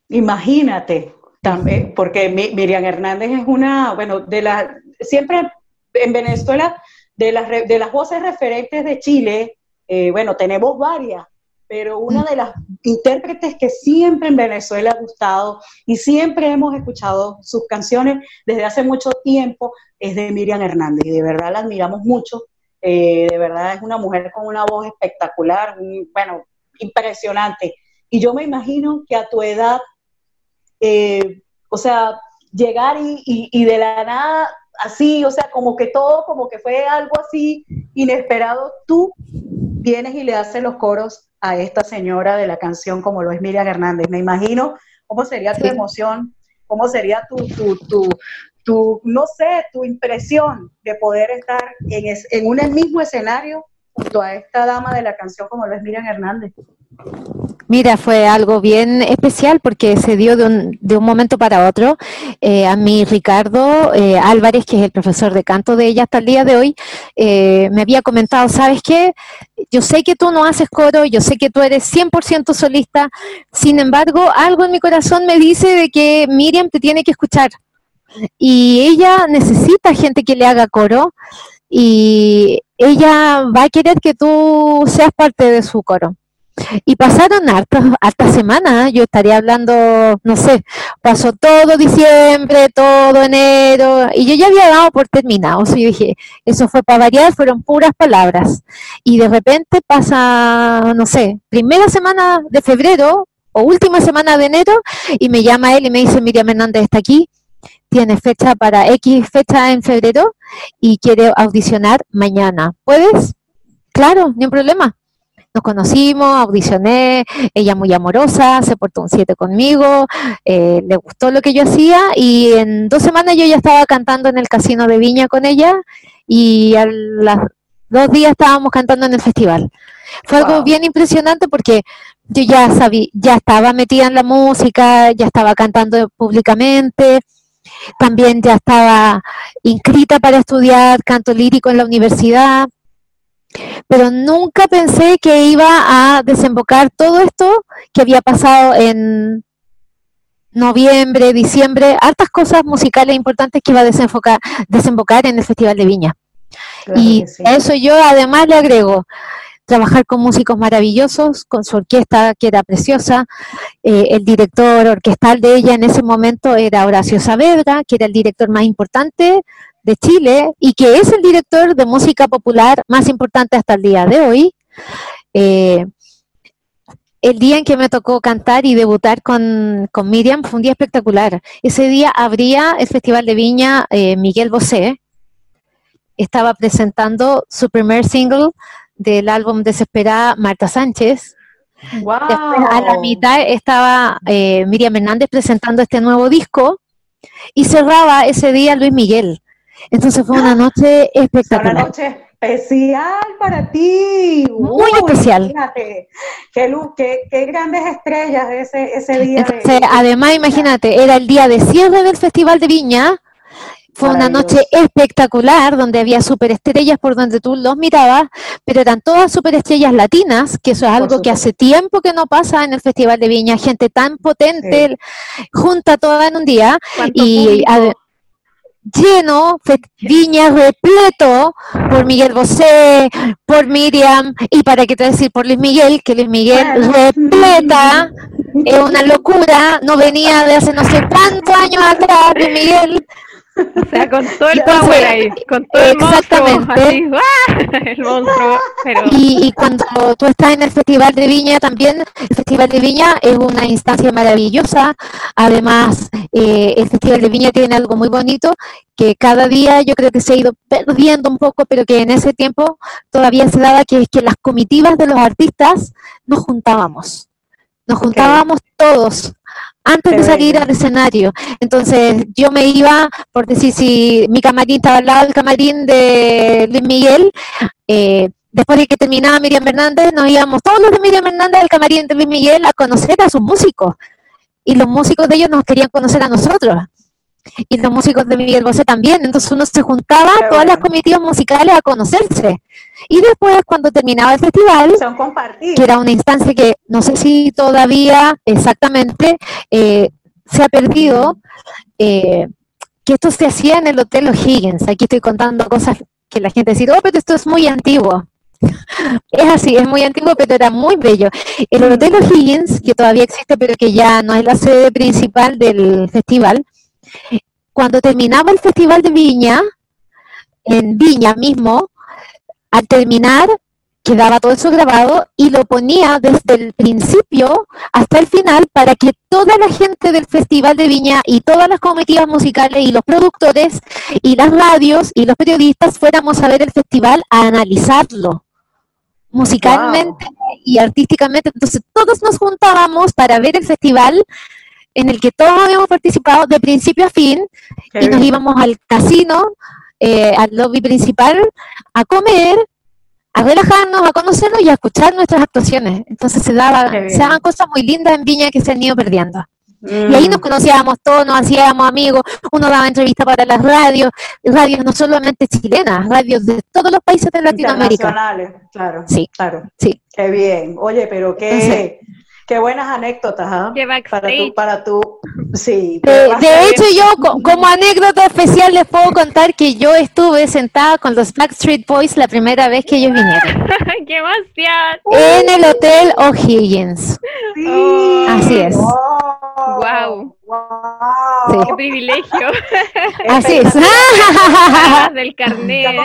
S1: Imagínate, también, porque Miriam Hernández es una, bueno, de las, siempre en Venezuela, de las, de las voces referentes de Chile, eh, bueno, tenemos varias, pero una de las intérpretes que siempre en Venezuela ha gustado y siempre hemos escuchado sus canciones desde hace mucho tiempo es de Miriam Hernández y de verdad la admiramos mucho. Eh, de verdad es una mujer con una voz espectacular, bueno, impresionante. Y yo me imagino que a tu edad, eh, o sea, llegar y, de la nada, así, o sea, como que todo, como que fue algo así inesperado, tú vienes y le haces los coros a esta señora de la canción como lo es Miriam Hernández. Me imagino cómo sería tu emoción, cómo sería tu, tu, tu, tu, no sé, tu impresión de poder estar en, en un mismo escenario junto a esta dama de la canción como lo es Miriam Hernández.
S2: Mira, fue algo bien especial porque se dio de un, de un momento para otro. Eh, a mí Ricardo eh, Álvarez, que es el profesor de canto de ella hasta el día de hoy, eh, me había comentado, ¿sabes qué? Yo sé que tú no haces coro, yo sé que tú eres 100% solista, sin embargo, algo en mi corazón me dice de que Miriam te tiene que escuchar. Y ella necesita gente que le haga coro y ella va a querer que tú seas parte de su coro. Y pasaron hartas, hartas semanas, yo estaría hablando, no sé, pasó todo diciembre, todo enero, y yo ya había dado por terminado, o y dije, eso fue para variar, fueron puras palabras. Y de repente pasa, no sé, primera semana de febrero o última semana de enero, y me llama él y me dice, Miriam Hernández está aquí, tiene fecha para X fecha en febrero y quiere audicionar mañana. ¿Puedes? Claro, ni un problema. Nos conocimos, audicioné, ella muy amorosa, se portó un 7 conmigo, eh, le gustó lo que yo hacía y en dos semanas yo ya estaba cantando en el Casino de Viña con ella y a los dos días estábamos cantando en el festival. Fue algo bien impresionante porque yo ya sabía, ya estaba metida en la música, ya estaba cantando públicamente, también ya estaba inscrita para estudiar canto lírico en la universidad pero nunca pensé que iba a desembocar todo esto que había pasado en noviembre, diciembre, hartas cosas musicales importantes que iba a desembocar, desembocar en el Festival de Viña. y a eso yo además le agrego trabajar con músicos maravillosos, con su orquesta que era preciosa. Eh, el director orquestal de ella en ese momento era Horacio Saavedra, que era el director más importante de Chile y que es el director de música popular más importante hasta el día de hoy. Eh, el día en que me tocó cantar y debutar con, Miriam fue un día espectacular. Ese día abría el Festival de Viña eh, Miguel Bosé. Estaba presentando su primer single del álbum Desesperada Marta Sánchez. a la mitad estaba eh, Miriam Hernández presentando este nuevo disco y cerraba ese día Luis Miguel. Entonces fue una noche espectacular.
S1: Una noche especial para ti.
S2: Muy especial.
S1: Imagínate, qué, qué, grandes estrellas ese, ese día.
S2: además, imagínate, era el día de cierre del Festival de Viña fue una noche espectacular donde había superestrellas por donde tú los mirabas, pero eran todas superestrellas latinas, que eso es algo que hace tiempo que no pasa en el Festival de Viña, gente tan potente junta toda en un día y lleno, Viña repleto por Miguel Bosé, por Miriam y para qué te decir por Luis Miguel, que Luis Miguel repleta, es una locura, no venía de hace no sé cuántos años atrás Luis Miguel
S3: o sea, con todo el power ahí, con todo el monstruo, el monstruo.
S2: Y, cuando tú estás en el Festival de Viña también, el Festival de Viña es una instancia maravillosa. Además, eh, el Festival de Viña tiene algo muy bonito que cada día yo creo que se ha ido perdiendo un poco, pero que en ese tiempo todavía se daba, que es que las comitivas de los artistas nos juntábamos. Nos juntábamos todos antes de salir al escenario. Entonces yo me iba, por decir, si mi camarín estaba al lado del camarín de Luis Miguel, eh, después de que terminaba Miriam Hernández, nos íbamos todos los de Miriam Hernández al camarín de Luis Miguel a conocer a sus músicos. Y los músicos de ellos nos querían conocer a nosotros y los músicos de Miguel Bosé también. Entonces uno se juntaba todas las comitivas musicales a conocerse. Y después, cuando terminaba el festival, que era una instancia que no sé si todavía exactamente eh, se ha perdido, eh, que esto se hacía en el Hotel O'Higgins. Aquí estoy contando cosas que la gente dice, oh, pero esto es muy antiguo. Es así, es muy antiguo, pero era muy bello. El Hotel O'Higgins, que todavía existe, pero que ya no es la sede principal del festival, cuando terminaba el Festival de Viña, en Viña mismo, al terminar quedaba todo eso grabado y lo ponía desde el principio hasta el final para que toda la gente del Festival de Viña y todas las comitivas musicales y los productores y las radios y los periodistas fuéramos a ver el festival a analizarlo musicalmente y artísticamente. Entonces todos nos juntábamos para ver el festival en el que todos habíamos participado de principio a fin y nos íbamos al casino, eh, al lobby principal, a comer, a relajarnos, a conocernos y a escuchar nuestras actuaciones. Entonces se, daba, se daban cosas muy lindas en Viña que se han ido perdiendo. Y ahí nos mm. conocíamos todos, nos hacíamos amigos, uno daba entrevistas para las radios, radios no solamente chilenas, radios de todos los países de Latinoamérica.
S1: claro. Sí, claro. Sí. Qué bien. Oye, pero qué, Qué buenas anécdotas, ¿ah? Para tu, para tu, sí.
S2: De, hecho, yo como anécdota especial les puedo contar que yo estuve sentada con los Backstreet Boys la primera vez que ellos vinieron.
S3: ¡Qué emoción!
S2: En el Hotel O'Higgins.
S3: Sí.
S2: Así es.
S3: Wow. wow. ¡Qué privilegio!
S2: Así es.
S3: del carnet.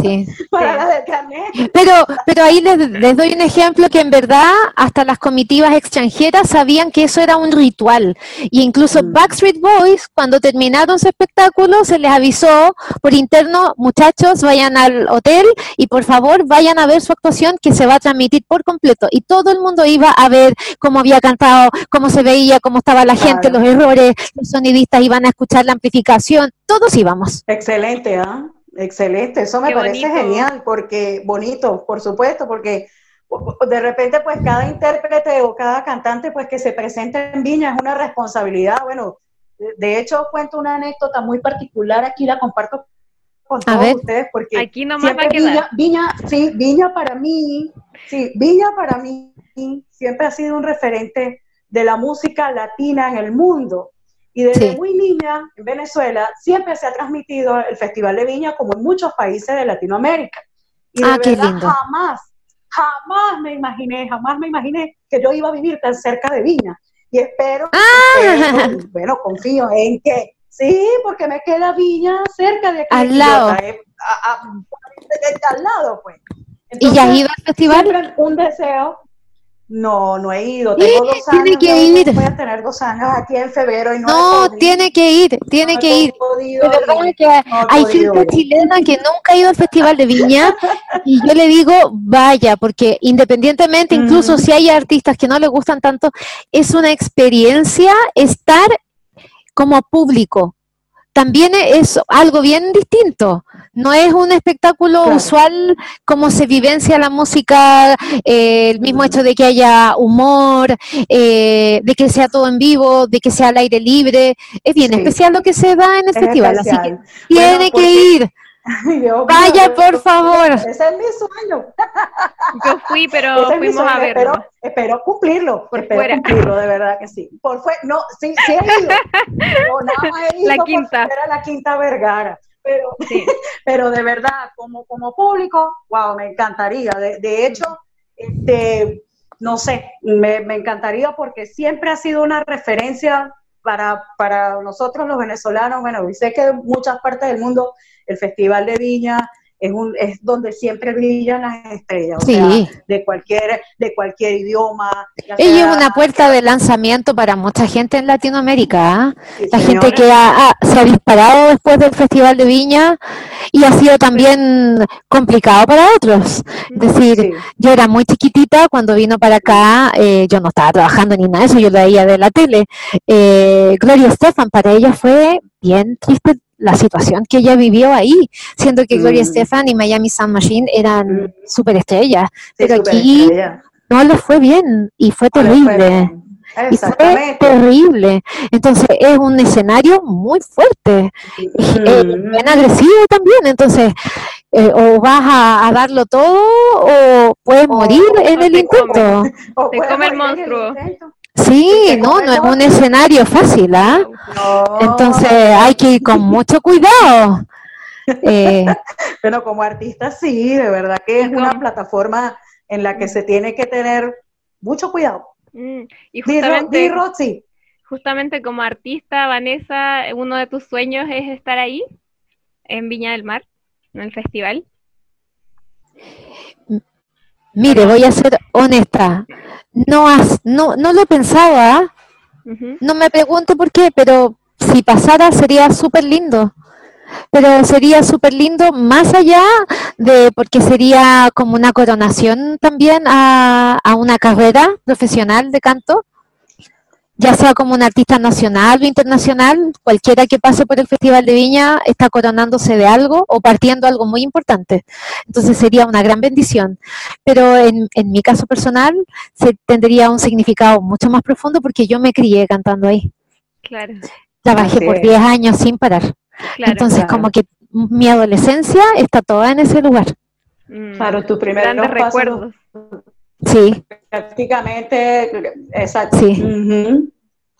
S2: Sí. Pero, pero ahí les, doy un ejemplo que en verdad hasta las comitivas extranjeras sabían que eso era un ritual. Y incluso mm. Backstreet Boys, cuando terminaron su espectáculo, se les avisó por interno, muchachos, vayan al hotel y por favor vayan a ver su actuación que se va a transmitir por completo. Y todo el mundo iba a ver cómo había cantado, cómo se veía, cómo estaba la gente, los errores, los sonidistas iban a escuchar la amplificación, todos íbamos.
S1: Excelente, ¿ah? Excelente, eso me parece genial, porque bonito, por supuesto, porque de repente pues cada intérprete o cada cantante pues que se presente en Viña es una responsabilidad. Bueno, de hecho cuento una anécdota muy particular, aquí la comparto con todos ustedes porque
S3: aquí nomás
S1: Viña, Viña, sí, Viña para mí, sí, Viña para mí siempre ha sido un referente de la música latina en el mundo. Y desde muy niña, en Venezuela, siempre se ha transmitido el Festival de Viña como en muchos países de Latinoamérica. Y de ah, verdad, jamás, jamás me imaginé, jamás me imaginé que yo iba a vivir tan cerca de Viña. Y espero, ah. bueno, confío en que sí, porque me queda Viña cerca de aquí.
S2: Al lado.
S1: al lado, pues.
S2: ¿Y ya ido al festival?
S1: un deseo No, no he ido. Tengo dos años.
S2: Tiene que ir.
S1: Voy a tener dos años aquí en febrero y no.
S2: No, tiene que ir, tiene que ir. de verdad que hay gente chilena que nunca ha ido al Festival de Viña y yo le digo, vaya, porque independientemente, incluso si hay artistas que no le gustan tanto, es una experiencia estar como público. También es algo bien distinto. No es un espectáculo usual como se vivencia la música, eh, el mismo hecho de que haya humor, eh, de que sea todo en vivo, de que sea al aire libre. Es bien especial lo que se da en el festival, así que tiene que ir. Vaya, por favor.
S1: Ese es mi sueño.
S3: Yo fui, pero fuimos a verlo.
S1: Espero, cumplirlo. espero cumplirlo, de verdad que sí. Por fue, no, sí, sí he ido. No, nada más he ido
S3: la quinta.
S1: Era la quinta Vergara. Pero, sí. pero de verdad, como, como público, wow, me encantaría. De, de hecho, este, no sé, me, me encantaría porque siempre ha sido una referencia para, para nosotros los venezolanos, bueno, y sé que en muchas partes del mundo el Festival de Viña es, un, es donde siempre brillan las estrellas, o sea, de cualquier, de cualquier idioma.
S2: Ella es una puerta de lanzamiento para mucha gente en Latinoamérica. ¿ah? la gente que se ha disparado después del Festival de Viña y ha sido también complicado para otros. Es decir, yo era muy chiquitita cuando vino para acá, eh, yo no estaba trabajando ni nada de eso, yo lo veía de la tele. Eh, Gloria Estefan, para ella fue bien triste la situación que ella vivió ahí, siendo que Gloria mm. Estefan y Miami Sound Machine eran mm. superestrellas, pero aquí no le fue bien y fue terrible. Y fue terrible. Entonces es un escenario muy fuerte, mm. bien agresivo también. Entonces, eh, o vas a, darlo todo o puedes morir en el intento.
S3: Te come el monstruo.
S2: Sí, no, no es un escenario fácil, ¿ah? Entonces hay que ir con mucho cuidado.
S1: Eh, Pero como artista sí, de verdad que es una plataforma en la que se tiene que tener mucho cuidado.
S3: Mm, y justamente, justamente como artista, Vanessa, uno de tus sueños es estar ahí, en Viña del Mar, en el festival.
S2: Mire, voy a ser honesta. No, has, no, no lo pensaba. No me pregunto por qué, pero si pasara sería súper lindo. Pero sería súper lindo más allá de, porque sería como una coronación también a, a una carrera profesional de canto ya sea como un artista nacional o internacional, cualquiera que pase por el Festival de Viña está coronándose de algo o partiendo algo muy importante. Entonces sería una gran bendición. Pero en, en mi caso personal se tendría un significado mucho más profundo porque yo me crié cantando ahí.
S3: Claro.
S2: Trabajé por 10 años sin parar. Entonces como que mi adolescencia está toda en ese lugar.
S1: Mm. Claro, tu primer
S3: recuerdos.
S2: Sí.
S1: Prácticamente, exacto.
S2: Sí.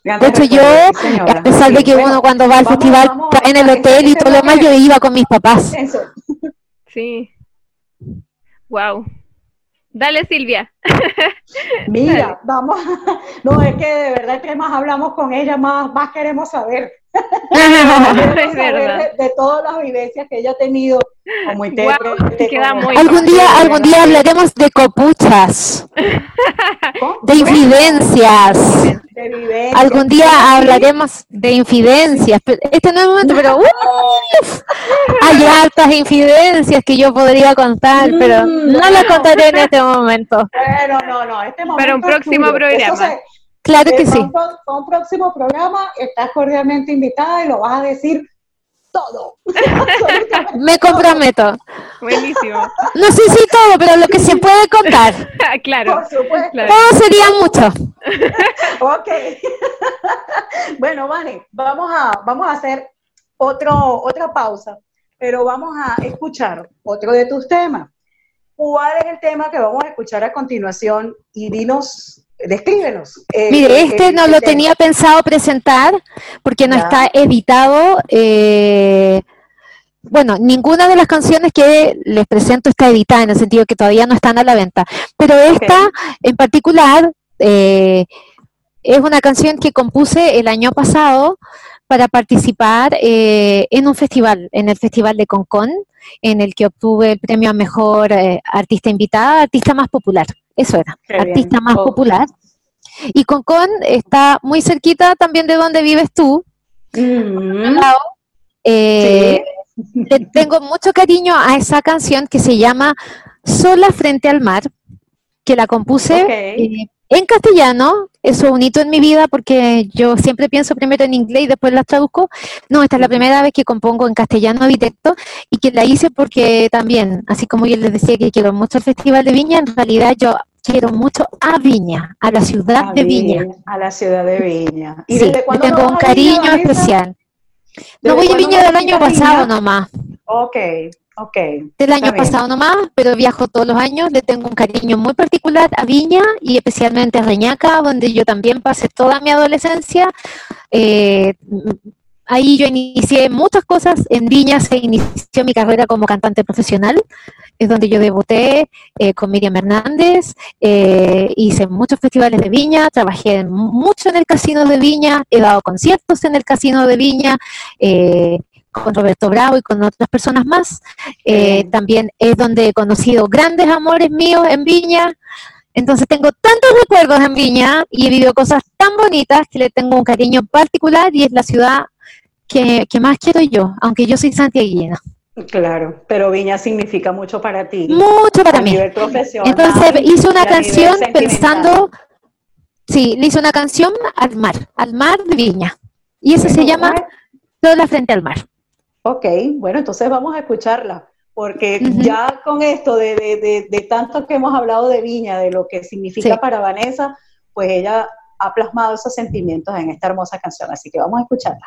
S2: De hecho, yo, a pesar de que uno cuando va al festival está en el hotel y todo lo demás, yo iba con mis papás.
S3: Sí. Wow. Dale, Silvia.
S1: Mira, vamos. No, es que de verdad, entre más hablamos con ella, más, más queremos saber. de, todas las vivencias que ella ha tenido como intérprete.
S2: algún día, algún día hablaremos de copuchas, de infidencias. algún día hablaremos de infidencias. Este no es el momento, pero hay altas infidencias que yo podría contar, pero mm, no las contaré en este momento.
S1: Pero no, no, este momento.
S3: Para un próximo programa.
S2: Claro que sí.
S1: Para un próximo programa estás cordialmente invitada y lo vas a decir todo.
S2: Me comprometo.
S3: Buenísimo.
S2: No sé si todo, pero lo que se puede contar.
S3: claro.
S1: Por supuesto.
S2: Todo sería mucho.
S1: ok. bueno, vale, vamos a, vamos a hacer otro, otra pausa, pero vamos a escuchar otro de tus temas. ¿Cuál es el tema que vamos a escuchar a continuación? Y dinos descríbenos.
S2: Eh, Mire, este no lo tenía pensado presentar porque no está editado. Eh, bueno, ninguna de las canciones que les presento está editada en el sentido que todavía no están a la venta, pero esta en particular eh, es una canción que compuse el año pasado para participar en un festival, en el Festival de Concon, en el que obtuve el premio a Mejor Artista Invitada, Artista Más Popular eso era, artista más popular. Y Concon está muy cerquita también de donde vives tú. Mm. Eh, tengo mucho cariño a esa canción que se llama Sola frente al mar, que la compuse eh, en castellano. Eso es un hito en mi vida porque yo siempre pienso primero en inglés y después las traduzco. No, esta es la primera vez que compongo en castellano directo y que la hice porque también, así como yo les decía que quiero mucho el Festival de Viña, en realidad yo quiero mucho a Viña, a la ciudad de Viña.
S4: A la ciudad de Viña.
S2: ¿Y sí, tengo un cariño especial. No voy a Viña del año pasado nomás.
S4: Ok, ok.
S2: Del año pasado nomás, pero viajo todos los años. Le tengo un cariño muy particular a Viña y especialmente a Reñaca, donde yo también pasé toda mi adolescencia. Eh, Ahí yo inicié muchas cosas. En Viña se inició mi carrera como cantante profesional. Es donde yo debuté eh, con Miriam Hernández. Eh, hice muchos festivales de Viña. Trabajé mucho en el Casino de Viña. He dado conciertos en el Casino de Viña. Eh, con Roberto Bravo y con otras personas más. también es donde he conocido grandes amores míos en Viña. Entonces tengo tantos recuerdos en Viña y he vivido cosas tan bonitas que le tengo un cariño particular y es la ciudad que, más quiero yo, aunque yo soy santiaguina.
S4: Claro, pero Viña significa mucho para ti.
S2: Mucho para mí. Entonces hice una canción pensando, sí, le hice una canción al mar, al mar de Viña. Y esa se llama Toda la frente al mar.
S4: Ok, bueno, entonces vamos a escucharla, porque ya con esto de, de, de, tanto que hemos hablado de Viña, de lo que significa para Vanessa, pues ella ha plasmado esos sentimientos en esta hermosa canción, así que vamos a escucharla.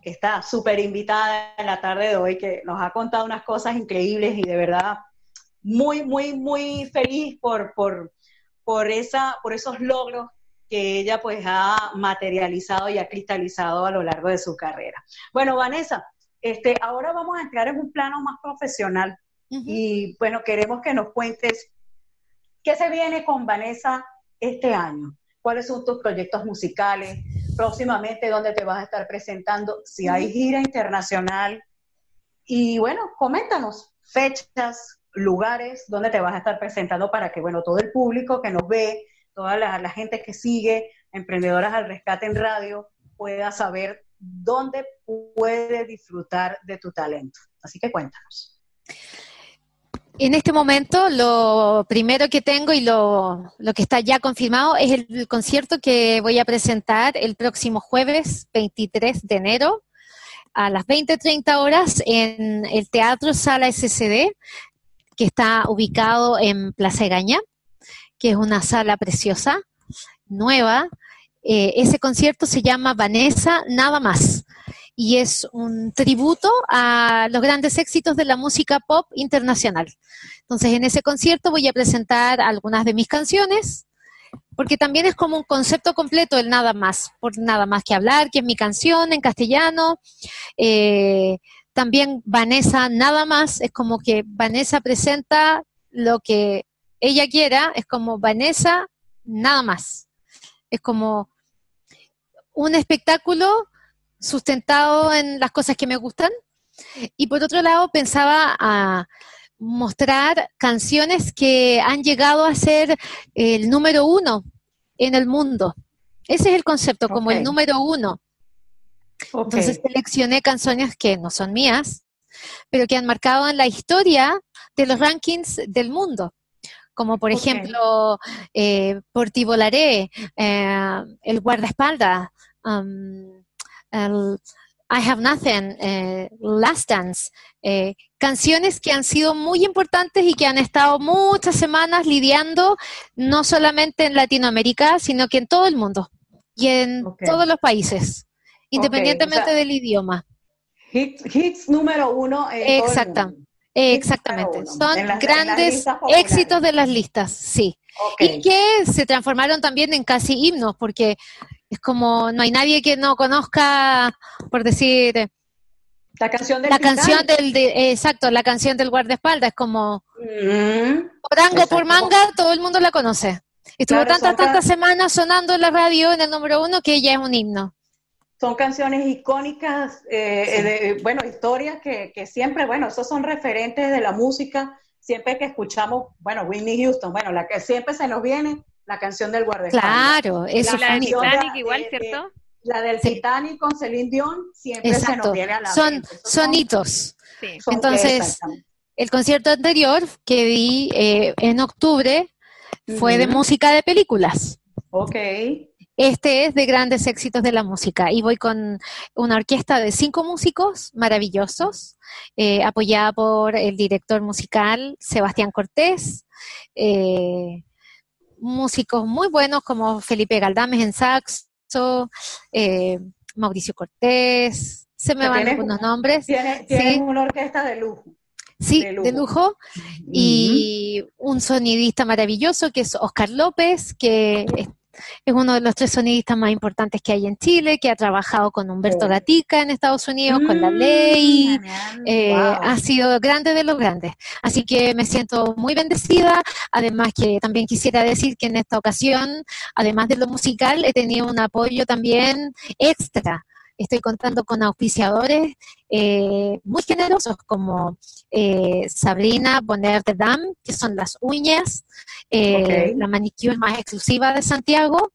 S1: Tenemos esta súper invitada en la tarde de hoy que nos ha contado unas cosas increíbles y de verdad muy, muy, muy feliz por, por, por, esa, por esos logros que ella pues ha materializado y ha cristalizado a lo largo de su carrera. Bueno, Vanessa, este, ahora vamos a entrar en un plano más profesional y bueno, queremos que nos cuentes qué se viene con Vanessa este año, cuáles son tus proyectos musicales, próximamente dónde te vas a estar presentando, si hay gira internacional y bueno, coméntanos fechas, lugares donde te vas a estar presentando para que bueno, todo el público que nos ve toda la, gente que sigue Emprendedoras al Rescate en Radio pueda saber dónde puede disfrutar de tu talento. Así que cuéntanos.
S2: En este momento, lo primero que tengo y lo, lo, que está ya confirmado es el concierto que voy a presentar el próximo jueves 23 de enero a las 20.30 horas en el Teatro Sala SCD, que está ubicado en Plaza Gaña que es una sala preciosa, nueva. Eh, ese concierto se llama Vanessa Nada más y es un tributo a los grandes éxitos de la música pop internacional. Entonces, en ese concierto voy a presentar algunas de mis canciones, porque también es como un concepto completo el nada más, por nada más que hablar, que es mi canción en castellano. Eh, también Vanessa nada más, es como que Vanessa presenta lo que ella quiera, es como Vanessa, nada más. Es como un espectáculo sustentado en las cosas que me gustan. Y por otro lado, pensaba a mostrar canciones que han llegado a ser el número uno en el mundo. Ese es el concepto, como el número uno. Entonces seleccioné canciones que no son mías, pero que han marcado en la historia de los rankings del mundo como por ejemplo eh, Por ti volaré, eh, El guardaespaldas, um, I Have Nothing, eh, Last Dance, eh, canciones que han sido muy importantes y que han estado muchas semanas lidiando, no solamente en Latinoamérica, sino que en todo el mundo y en todos los países, independientemente del idioma.
S1: Hits, número uno. En Exacto.
S2: Exactamente, son grandes éxitos de las listas, sí. Y que se transformaron también en casi himnos, porque es como no hay nadie que no conozca, por decir,
S1: la canción del
S2: la canción del exacto, la canción del guardaespaldas es como mm, por por manga, todo el mundo la conoce. Estuvo tantas tantas semanas sonando en la radio en el número uno que ya es un himno.
S1: Son canciones icónicas, eh, de, bueno, historias que, que, siempre, bueno, esos son referentes de la música, siempre que escuchamos, bueno, Whitney Houston, bueno, la que siempre se nos viene, la canción del guardaespaldas.
S2: Claro, eso
S3: la del Titanic igual, ¿cierto?
S1: la del Titanic con Celine Dion siempre se nos viene a la
S2: son, mente. Sonitos. Sí. Entonces, el concierto anterior que di eh, en octubre fue de música de películas.
S1: Ok.
S2: Este es de grandes éxitos de la música y voy con una orquesta de cinco músicos maravillosos, eh, apoyada por el director musical Sebastián Cortés, eh, músicos muy buenos como Felipe Galdames en saxo, eh, Mauricio Cortés, se me van algunos nombres.
S1: Tiene, una orquesta de lujo.
S2: Sí, de lujo. Y un sonidista maravilloso que es Oscar López, que es uno de los tres sonidistas más importantes que hay en Chile, que ha trabajado con Humberto Gatica en Estados Unidos, con la mm, ley, eh, ha sido grande de los grandes. Así que me siento muy bendecida, además que también quisiera decir que en esta ocasión, además de lo musical, he tenido un apoyo también extra estoy contando con auspiciadores eh, muy generosos como eh, Sabrina Bonner de Dam, que son las uñas, eh, la manicure más exclusiva de Santiago,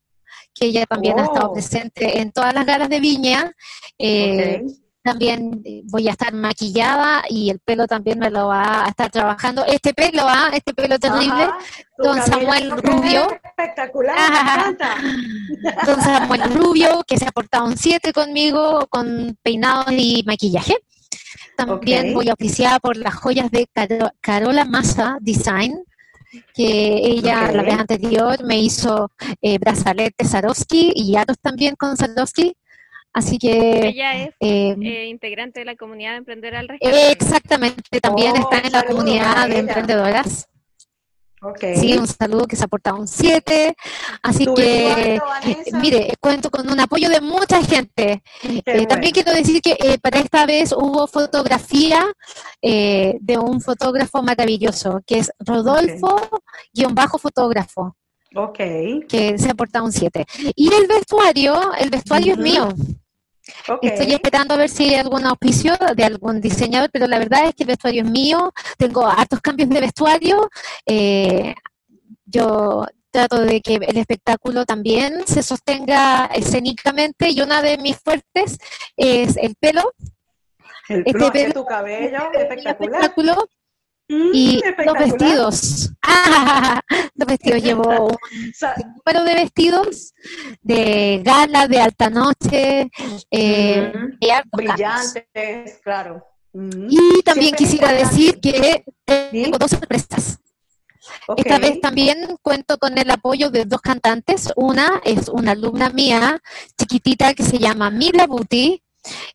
S2: que ella también ha estado oh. presente en todas las galas de Viña. También voy a estar maquillada y el pelo también me lo va a estar trabajando. Este pelo, ¿ah? este pelo terrible, don Samuel Rubio.
S1: Espectacular, me encanta.
S2: Don Samuel Rubio, que se ha portado un 7 conmigo con peinados y maquillaje. También voy a oficiar por las joyas de Carola Massa Design, que ella la vez anterior me hizo eh, brazaletes Swarovski y aros también con Swarovski Así que...
S3: Ella es eh, eh, integrante de la comunidad de Emprender al Rescate.
S2: Exactamente, también oh, está en la comunidad de emprendedoras. Sí, un saludo que se ha aportado un 7. Así que, mire, cuento con un apoyo de mucha gente. Eh, también quiero decir que eh, para esta vez hubo fotografía eh, de un fotógrafo maravilloso, que es Rodolfo-fotógrafo.
S1: Ok.
S2: Que se ha aportado un 7. Y el vestuario, el vestuario es mío. Estoy esperando a ver si hay algún auspicio de algún diseñador, pero la verdad es que el vestuario es mío, tengo hartos cambios de vestuario. Eh, yo trato de que el espectáculo también se sostenga escénicamente y una de mis fuertes es el pelo.
S1: El este pelo, tu cabello, espectacular. Espectáculo
S2: Mm, y los vestidos. Ah, los vestidos. Llevo un número de vestidos de gala, de alta noche, eh,
S1: brillantes, claro.
S2: Mm. Y también quisiera decir que tengo dos sorpresas. Esta vez también cuento con el apoyo de dos cantantes. Una es una alumna mía, chiquitita, que se llama Mila Buti,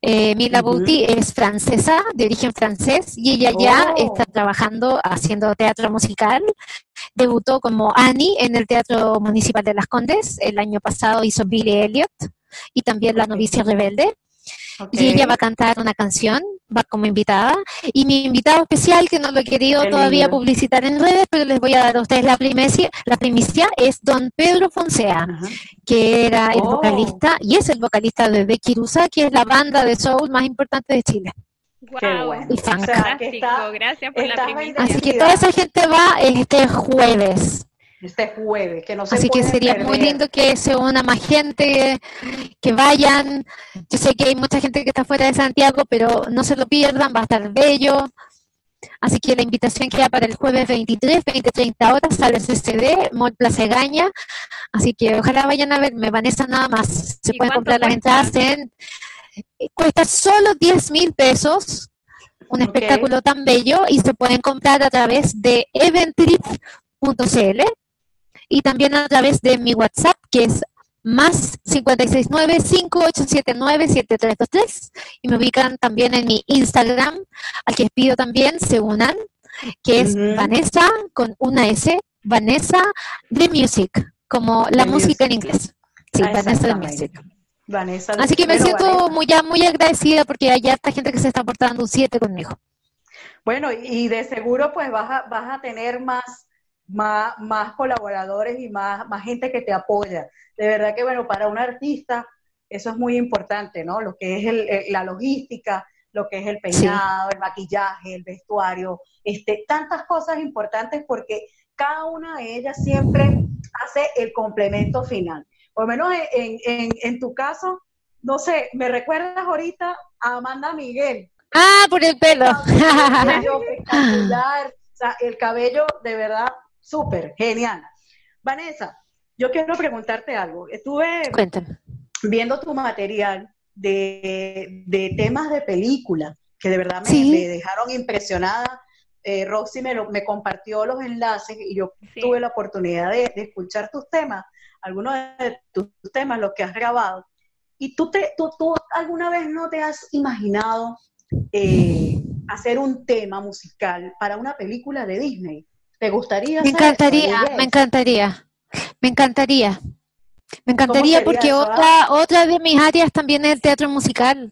S2: eh, Mila Bouti es francesa, de origen francés, y ella ya oh. está trabajando haciendo teatro musical. Debutó como Annie en el Teatro Municipal de Las Condes. El año pasado hizo Billy Elliot y también La novicia rebelde. Y ella va a cantar una canción, va como invitada. Y mi invitado especial, que no lo he querido todavía publicitar en redes, pero les voy a dar a ustedes la primicia, la primicia es don Pedro Fonsea, que era el oh. vocalista y es el vocalista de Becky que es la banda de soul más importante de Chile.
S3: Wow, y fantástico, gracias por la primicia.
S2: Así que toda esa gente va este jueves
S1: este jueves, que no se
S2: Así que sería muy lindo que se una más gente, que vayan. Yo sé que hay mucha gente que está fuera de Santiago, pero no se lo pierdan, va a estar bello. Así que la invitación queda para el jueves 23, 20, 30 horas, sale el CCD, Mall Plaza Gaña. Así que ojalá vayan a verme, Vanessa, nada más. Se pueden comprar las entradas en... Cuesta solo 10 mil pesos, un espectáculo tan bello, y se pueden comprar a través de eventrip.cl y también a través de mi WhatsApp, que es más 569-5879-7323. Y me ubican también en mi Instagram, al que pido también se unan, que es Vanessa con una S, Vanessa de Music, como la música en inglés. Sí, ah, Vanessa de Music. Vanessa Así que me siento muy, muy agradecida porque hay harta gente que se está portando un 7 conmigo.
S1: Bueno, y de seguro pues vas a, vas a tener más más, más colaboradores y más, más gente que te apoya. De verdad que, bueno, para un artista eso es muy importante, ¿no? Lo que es la logística, lo que es el peinado, el maquillaje, el vestuario, este, tantas cosas importantes porque cada una de ellas siempre hace el complemento final. Por lo menos en, en, en tu caso, no sé, me recuerdas ahorita a Amanda Miguel.
S2: Ah, por el pelo.
S1: o sea, el cabello de verdad Súper, genial. Vanessa, yo quiero preguntarte algo. Estuve viendo tu material de, temas de película, que de verdad me, dejaron impresionada. Eh, Roxy me, me compartió los enlaces y yo tuve la oportunidad de, escuchar tus temas, algunos de tus temas, los que has grabado. ¿Y tú, te, tú, tú alguna vez no te has imaginado eh, hacer un tema musical para una película de Disney? ¿Te gustaría?
S2: Me encantaría, me encantaría, me encantaría. Me encantaría porque otra, otra de mis áreas también es el teatro musical.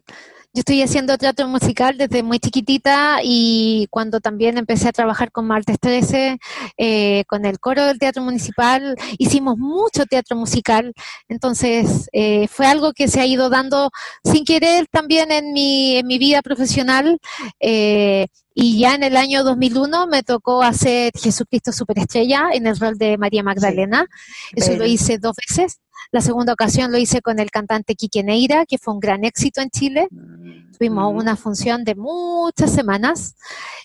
S2: Yo estoy haciendo teatro musical desde muy chiquitita y cuando también empecé a trabajar con Martes 13, eh, con el coro del teatro municipal, hicimos mucho teatro musical. Entonces eh, fue algo que se ha ido dando sin querer también en mi, en mi vida profesional. Eh, y ya en el año 2001 me tocó hacer Jesucristo Superestrella en el rol de María Magdalena. Eso lo hice dos veces. La segunda ocasión lo hice con el cantante Quique Neira, que fue un gran éxito en Chile. Mm, Tuvimos mm. una función de muchas semanas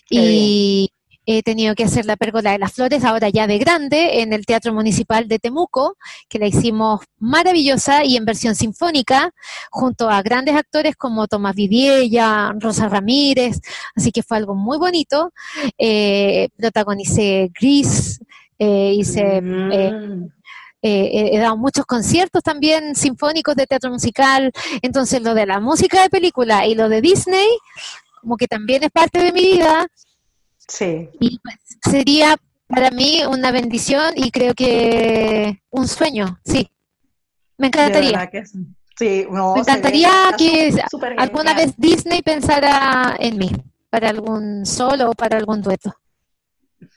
S2: y he tenido que hacer la pérgola de las flores ahora ya de grande en el Teatro Municipal de Temuco, que la hicimos maravillosa y en versión sinfónica, junto a grandes actores como Tomás Vidiella, Rosa Ramírez, así que fue algo muy bonito. Eh, protagonicé Gris, eh, hice... Eh, eh, he dado muchos conciertos también sinfónicos de teatro musical, entonces lo de la música de película y lo de Disney, como que también es parte de mi vida.
S1: Sí.
S2: Y pues, sería para mí una bendición y creo que un sueño, sí. Me encantaría.
S1: sí.
S2: Me encantaría que alguna vez Disney pensara en mí, para algún solo o para algún dueto.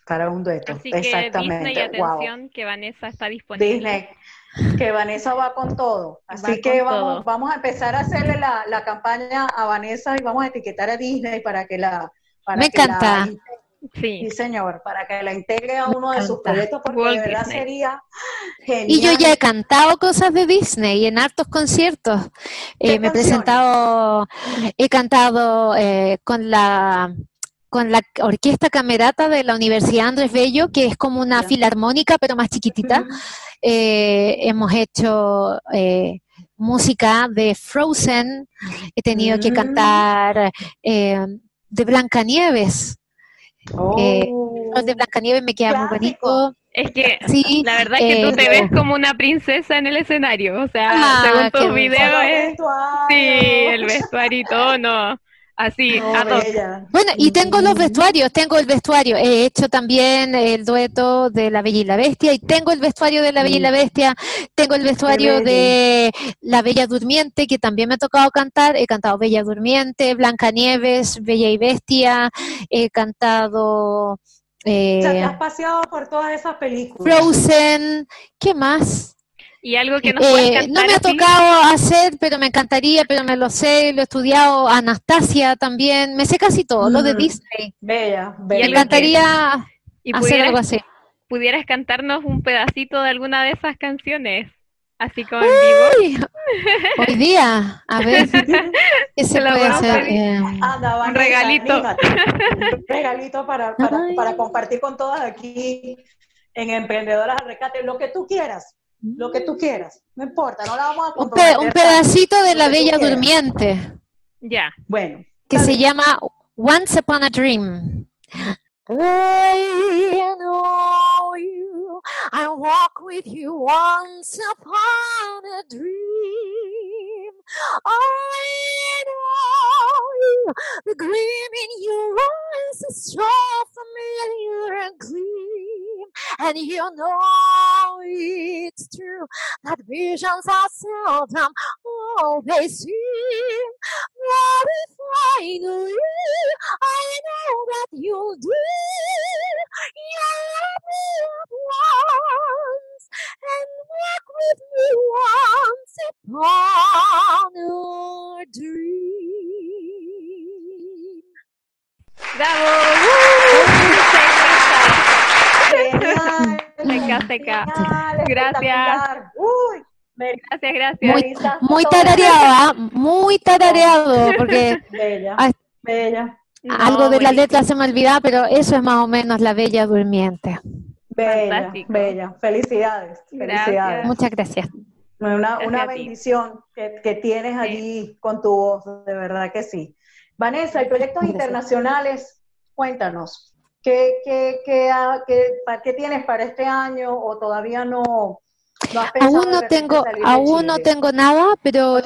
S1: Para un dueto,
S3: Así exactamente. Que Disney, atención, que Vanessa está disponible.
S1: Disney, que Vanessa va con todo. Así que vamos, vamos a empezar a hacerle la, la, campaña a Vanessa y vamos a etiquetar a Disney para que la... Para
S2: Me encanta.
S1: Sí. señor, para que la integre a uno de sus proyectos, porque de verdad sería genial.
S2: Y yo ya he cantado cosas de Disney en hartos conciertos. Eh, me he presentado, he cantado eh, con la con la orquesta camerata de la Universidad Andrés Bello, que es como una filarmónica, pero más chiquitita. Eh, hemos hecho música de Frozen, he tenido que mm. cantar de Blancanieves. Eh, oh, de Blancanieves me queda muy bonito.
S3: Es que sí, la verdad es que tú te eh, ves como una princesa en el escenario, o sea, ah, según tus videos es... Sí, el vestuario y todo, no. Así,
S2: Bueno, y tengo los vestuarios, tengo el vestuario. He hecho también el dueto de La Bella y la Bestia y tengo el vestuario de La Bella y la Bestia, tengo el vestuario de La Bella Durmiente, que también me ha tocado cantar. He cantado Bella Durmiente, Blancanieves, Bella y Bestia, he cantado...
S1: Eh, o sea, te has paseado por todas esas películas.
S2: Frozen, ¿qué más?
S3: Y algo que eh,
S2: No me ha tocado hacer, pero me encantaría, pero me lo sé, lo he estudiado. Anastasia también, me sé casi todo, lo de mm. Disney.
S1: Bella, bella.
S2: Me encantaría hacer algo así.
S3: ¿Pudieras cantarnos un pedacito de alguna de esas canciones? Así como en vivo.
S2: Hoy día, a ver, ¿qué se puede hacer?
S1: Eh, un regalito. un regalito para, para, para compartir con todas aquí en Emprendedoras al Rescate, lo que tú quieras lo que tú quieras, no importa, no la vamos a
S2: comprometer. Un, pedacito de La Bella Durmiente.
S3: Ya.
S1: Bueno.
S2: Que se llama Once Upon a Dream. I know you, I walk with you once upon a dream. I know you, the gleam in your eyes is so familiar and clean. And you know it's true that visions are seldom all they seem. But finally, I know that you'll do. You'll me at once and walk with me once upon a dream.
S3: ¡Bravo! Seca, seca. Gracias. Uy. Gracias, gracias.
S2: Muy, muy tarareado, muy tarareado, porque
S1: bella, bella.
S2: algo de la letra se me olvidaba, pero eso es más o menos la bella durmiente.
S1: Bella, bella. Felicidades, felicidades.
S2: Muchas gracias.
S1: Una, una bendición que, que, tienes allí con tu voz, de verdad que sí. Vanessa, y proyectos internacionales, cuéntanos, ¿qué, qué, qué, qué, qué tienes para este año o todavía no,
S2: aún no tengo, aún no tengo nada, pero,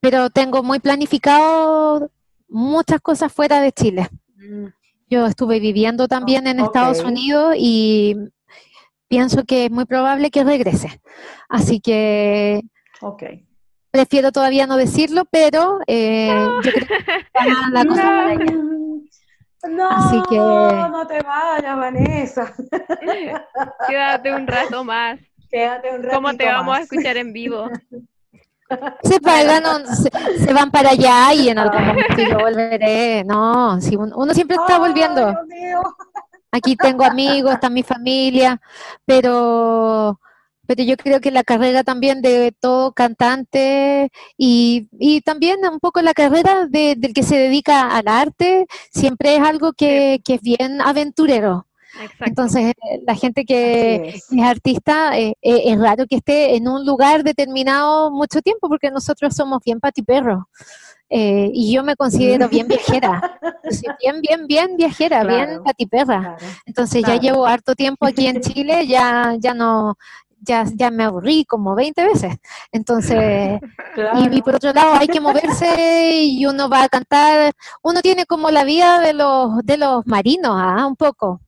S2: pero tengo muy planificado muchas cosas fuera de Chile. Mm. Yo estuve viviendo también en Estados Unidos y pienso que es muy probable que regrese. Así que prefiero todavía no decirlo, pero eh, yo creo que la cosa
S1: no, Así que... no te vayas, Vanessa.
S3: Quédate un rato más.
S1: Quédate un
S3: ¿Cómo te vamos a escuchar en vivo?
S2: Se, se, van para allá y en algún momento yo volveré. No, si uno, siempre está volviendo. Aquí tengo amigos, está mi familia, pero pero yo creo que la carrera también de todo cantante y, y también un poco la carrera de, del que se dedica al arte siempre es algo que, que es bien aventurero. Entonces, la gente que es. artista, eh, eh, es raro que esté en un lugar determinado mucho tiempo, porque nosotros somos bien patiperros. Eh, y yo me considero bien viajera. bien, bien, bien viajera, bien patiperra. Entonces, ya llevo harto tiempo aquí en Chile, ya, ya no, ya, ya me aburrí como 20 veces. Entonces, y, por otro lado hay que moverse y uno va a cantar, uno tiene como la vida de los, de los marinos, ¿ah? un poco,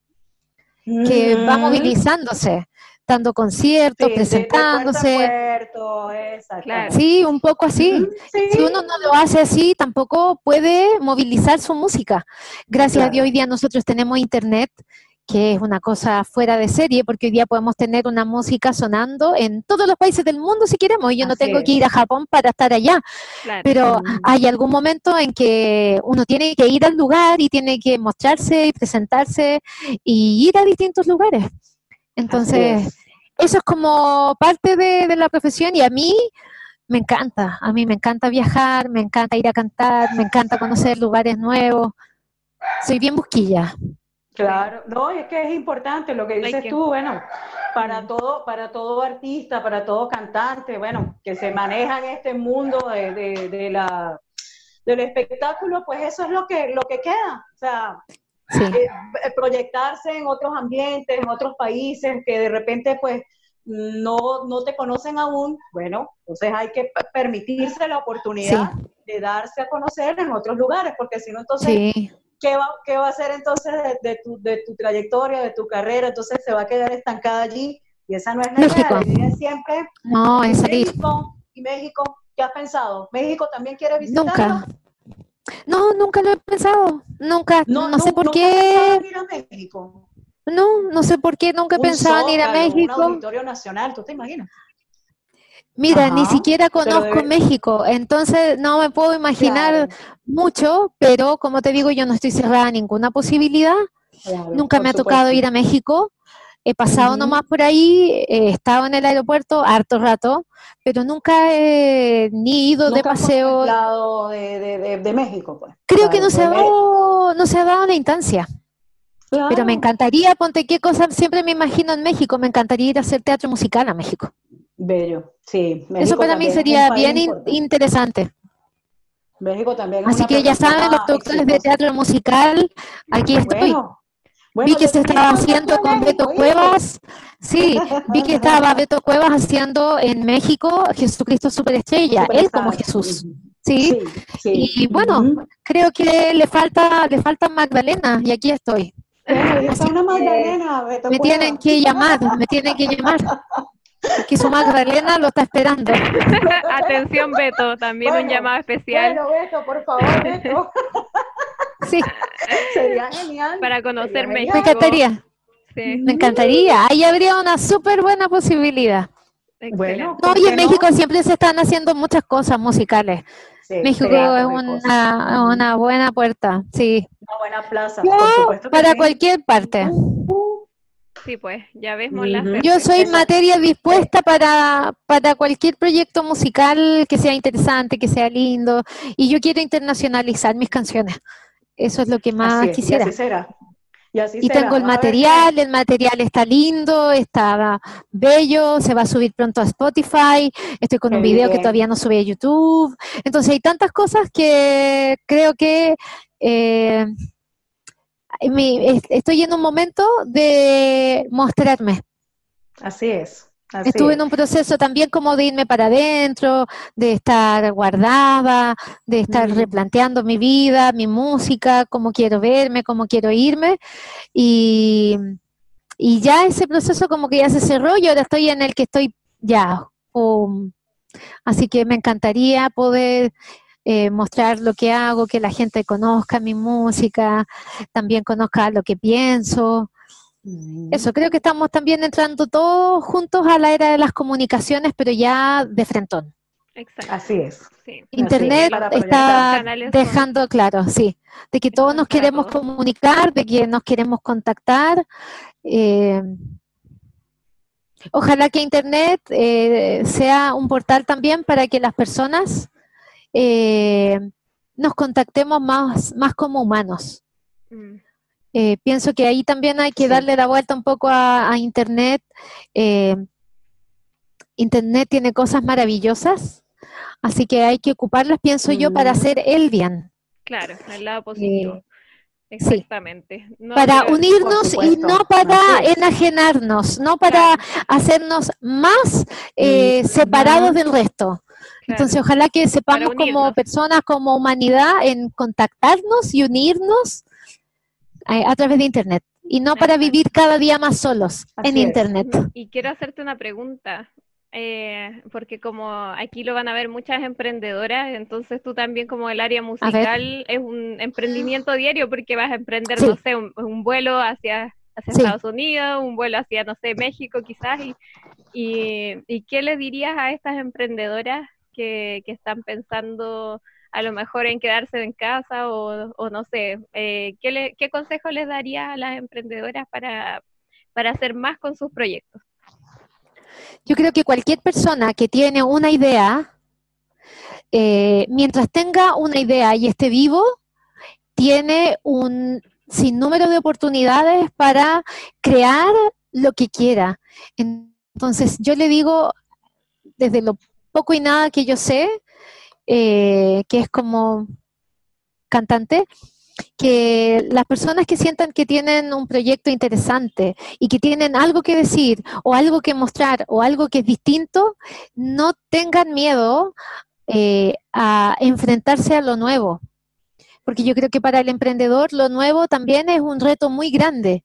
S2: que va movilizándose dando conciertos, presentándose. Sí, un poco así. Si uno no lo hace así, tampoco puede movilizar su música. Gracias a Dios hoy día nosotros tenemos internet que es una cosa fuera de serie, porque hoy día podemos tener una música sonando en todos los países del mundo si queremos. Yo no tengo que ir a Japón para estar allá, pero hay algún momento en que uno tiene que ir al lugar y tiene que mostrarse y presentarse y ir a distintos lugares. Entonces, eso es como parte de, la profesión y a mí me encanta, a mí me encanta viajar, me encanta ir a cantar, me encanta conocer lugares nuevos. Soy bien busquilla.
S1: Claro, no, es que es importante lo que dices tú, bueno, para todo, para todo artista, para todo cantante, bueno, que se maneja en este mundo de, la, del espectáculo, pues eso es lo que, lo que queda. O sea, eh, eh, proyectarse en otros ambientes, en otros países que de repente pues no, no te conocen aún, bueno, entonces hay que permitirse la oportunidad de darse a conocer en otros lugares, porque si no, entonces, ¿qué, va, ¿qué va a hacer entonces de, tu, de tu trayectoria, de tu carrera? Entonces se va a quedar estancada allí y esa no es la idea, la siempre.
S2: No, es
S1: México, ¿Y México? ¿Qué has pensado? ¿México también quiere visitarlo?
S2: Nunca. No, nunca lo he pensado, nunca, no, sé por qué.
S1: Ir a México.
S2: No, no sé por qué nunca he pensado en ir a México. Un
S1: auditorio nacional, ¿tú te imaginas?
S2: Mira, ni siquiera conozco México, entonces no me puedo imaginar mucho, pero como te digo, yo no estoy cerrada a ninguna posibilidad. nunca me ha tocado ir a México. He pasado nomás por ahí, he estado en el aeropuerto harto rato, pero nunca he ni ido de paseo.
S1: De, de, México, pues.
S2: Creo que no se, ha dado, no se ha dado la instancia. Pero me encantaría, ponte qué cosa, siempre me imagino en México, me encantaría ir a hacer teatro musical a México.
S1: Bello, sí.
S2: Eso para mí sería bien interesante.
S1: México también.
S2: Así que ya saben, los doctores de teatro musical, aquí estoy vi que se estaba haciendo con Beto Cuevas. Sí, vi que estaba Beto Cuevas haciendo en México Jesucristo Superestrella, él como Jesús. ¿sí? Y bueno, creo que le falta le falta Magdalena y aquí estoy. me tienen que llamar, me tienen que llamar. Que su Magdalena lo está esperando.
S3: Atención, Beto, también un llamado especial.
S1: Bueno, Beto, por favor, Beto.
S2: Sí.
S1: Sería genial.
S3: Para conocer México.
S2: Me encantaría. Sí. Me encantaría. Ahí habría una súper buena posibilidad. Bueno, no, y en México siempre se están haciendo muchas cosas musicales. México es una, una, buena puerta, sí.
S1: Una buena plaza, por supuesto
S2: para cualquier parte.
S3: Sí, pues, ya vemos las
S2: Yo soy materia dispuesta para, para cualquier proyecto musical que sea interesante, que sea lindo, y yo quiero internacionalizar mis canciones. Eso es lo que más quisiera.
S1: Y así será.
S2: Y, tengo el material, el material está lindo, está bello, se va a subir pronto a Spotify, estoy con un video que todavía no subí a YouTube. Entonces hay tantas cosas que creo que eh, estoy en un momento de mostrarme.
S1: Así es.
S2: Estuve en un proceso también como de irme para adentro, de estar guardada, de estar replanteando mi vida, mi música, cómo quiero verme, cómo quiero irme. Y, y ya ese proceso como que ya se cerró y ahora estoy en el que estoy ya. así que me encantaría poder eh, mostrar lo que hago, que la gente conozca mi música, también conozca lo que pienso. Mm. Eso, creo que estamos también entrando todos juntos a la era de las comunicaciones, pero ya de frentón.
S1: Exacto. Así es.
S2: Internet está dejando claro, sí, de que todos nos queremos comunicar, de que nos queremos contactar. Eh, ojalá que Internet eh, sea un portal también para que las personas eh, nos contactemos más, más como humanos. Mm. Eh, pienso que ahí también hay que darle la vuelta un poco a, Internet. Eh, Internet tiene cosas maravillosas, así que hay que ocuparlas, pienso yo, para mm. hacer el bien.
S3: Claro, el lado positivo. Exactamente.
S2: para unirnos y no para enajenarnos, no para hacernos más eh, separados del resto. Entonces, ojalá que sepamos como personas, como humanidad, en contactarnos y unirnos eh, a, través de Internet. Y no para vivir cada día más solos en Internet.
S3: Y quiero hacerte una pregunta. Eh, porque como aquí lo van a ver muchas emprendedoras, entonces tú también como el área musical es un emprendimiento diario porque vas a emprender, no sé, un, vuelo hacia, hacia Estados Unidos, un vuelo hacia, no sé, México quizás, y, y, qué le dirías a estas emprendedoras que, están pensando a lo mejor en quedarse en casa o, no sé, eh, ¿qué, le, ¿qué consejo les darías a las emprendedoras para, para hacer más con sus proyectos?
S2: Yo creo que cualquier persona que tiene una idea, eh, mientras tenga una idea y esté vivo, tiene un sinnúmero de oportunidades para crear lo que quiera. Entonces, yo le digo, desde lo poco y nada que yo sé, eh, que es como cantante, que las personas que sientan que tienen un proyecto interesante y que tienen algo que decir o algo que mostrar o algo que es distinto, no tengan miedo eh, a enfrentarse a lo nuevo. Porque yo creo que para el emprendedor lo nuevo también es un reto muy grande.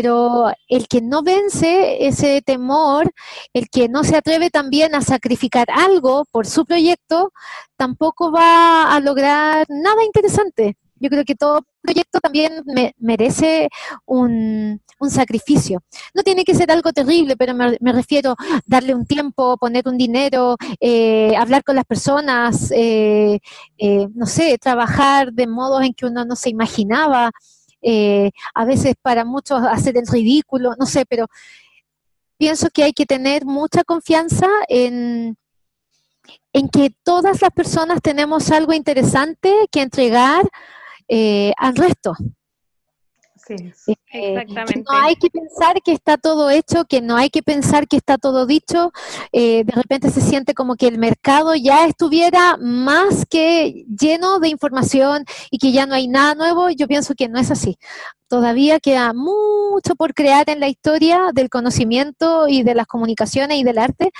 S2: Pero el que no vence ese temor, el que no se atreve también a sacrificar algo por su proyecto, tampoco va a lograr nada interesante. Yo creo que todo proyecto también merece un, sacrificio. No tiene que ser algo terrible, pero me, refiero a darle un tiempo, poner un dinero, eh, hablar con las personas, eh, eh, no sé, trabajar de modos en que uno no se imaginaba. A veces para muchos hacer el ridículo, no sé, pero pienso que hay que tener mucha confianza en, en que todas las personas tenemos algo interesante que entregar eh, al resto.
S3: Sí, eh, exactamente.
S2: no hay que pensar que está todo hecho, que no hay que pensar que está todo dicho. Eh, de repente se siente como que el mercado ya estuviera más que lleno de información y que ya no hay nada nuevo. Yo pienso que no es así. Todavía queda mucho por crear en la historia del conocimiento y de las comunicaciones y del arte.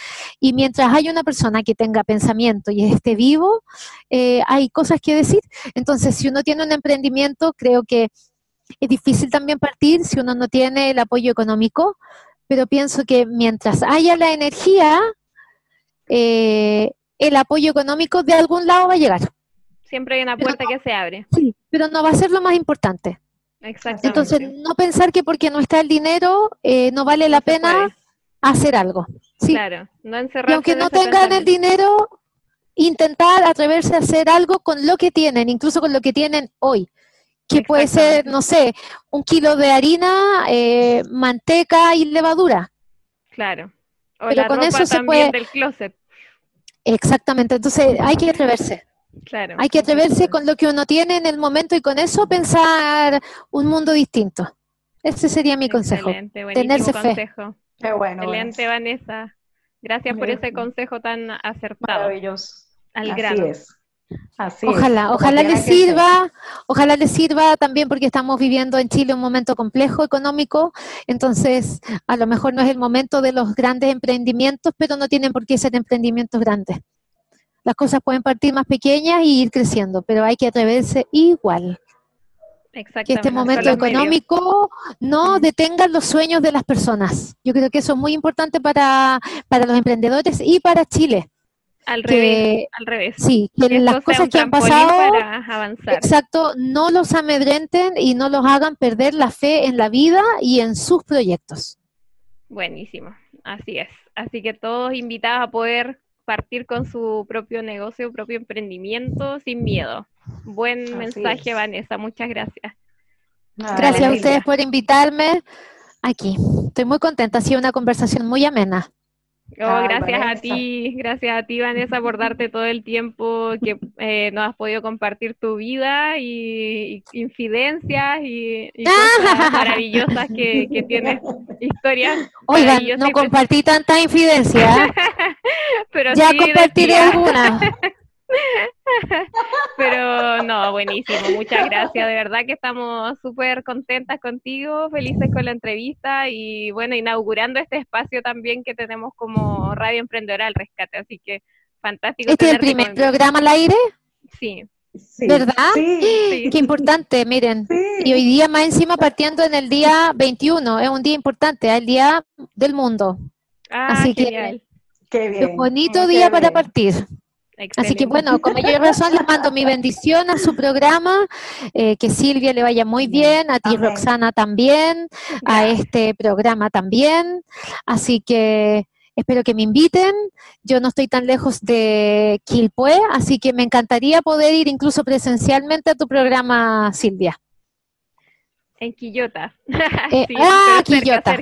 S2: Y mientras hay una persona que tenga pensamiento y esté vivo, hay cosas que decir. Entonces, si uno tiene un emprendimiento, creo que es difícil también partir si uno no tiene el apoyo económico, pero pienso que mientras haya la energía, eh, el apoyo económico de algún lado va a llegar.
S3: Siempre hay una puerta que se abre.
S2: Sí, pero no va a ser lo más importante.
S3: Exactamente.
S2: Entonces, no pensar que porque no está el dinero, eh, no vale la pena hacer algo. Sí.
S3: Claro, no encerrarse.
S2: Y aunque no tengan el dinero, intentar atreverse a hacer algo con lo que tienen, incluso con lo que tienen hoy que puede ser, no sé, un kilo de harina, eh, manteca y levadura.
S3: Claro. O Pero con eso se puede. Del closet.
S2: Exactamente. Entonces hay que atreverse.
S3: Claro.
S2: Hay que atreverse con lo que uno tiene en el momento y con eso pensar un mundo distinto. Ese sería mi consejo. Tenerse
S3: consejo. Qué bueno. Excelente, Vanessa. Gracias por ese consejo tan acertado.
S1: Maravilloso.
S3: Al Así
S1: Es
S2: ojalá, ojalá les sirva, ojalá les sirva también porque estamos viviendo en Chile un momento complejo económico, entonces a lo mejor no es el momento de los grandes emprendimientos, pero no tienen por qué ser emprendimientos grandes. Las cosas pueden partir más pequeñas y ir creciendo, pero hay que atreverse igual. Que este momento económico no detenga los sueños de las personas. Yo creo que eso es muy importante para, para los emprendedores y para Chile
S3: al revés, al revés.
S2: Sí, que las cosas que han pasado, exacto, no los amedrenten y no los hagan perder la fe en la vida y en sus proyectos.
S3: Buenísimo, así es. Así que todos invitados a poder partir con su propio negocio, propio emprendimiento sin miedo. Buen mensaje, Vanessa, muchas gracias.
S2: gracias a ustedes por invitarme aquí. Estoy muy contenta, ha sido una conversación muy amena.
S3: Oh, gracias a ti, gracias a ti Vanessa por darte todo el tiempo que eh, nos has podido compartir tu vida y, infidencias y, cosas maravillosas que, que tienes, historias.
S2: Oigan, no compartí tanta infidencia.
S3: Pero
S2: ya compartiré alguna.
S3: Pero no, buenísimo, muchas gracias. De verdad que estamos súper contentas contigo, felices con la entrevista y bueno, inaugurando este espacio también que tenemos como Radio Emprendedora al Rescate. Así que fantástico.
S2: ¿Este es el primer programa al aire?
S3: Sí.
S2: ¿Verdad? Sí. Qué importante, miren. Y hoy día más encima partiendo en el día 21, es un día importante, el día del mundo.
S3: Ah, Así que
S2: qué bien. bonito día para partir. Así que bueno, con mayor razón les mando mi bendición a su programa, eh, que Silvia le vaya muy bien, a ti Roxana también, a este programa también. Así que espero que me inviten. Yo no estoy tan lejos de Quilpué, así que me encantaría poder ir incluso presencialmente a tu programa, Silvia.
S3: En Quillota.
S2: Eh, ah, Quillota.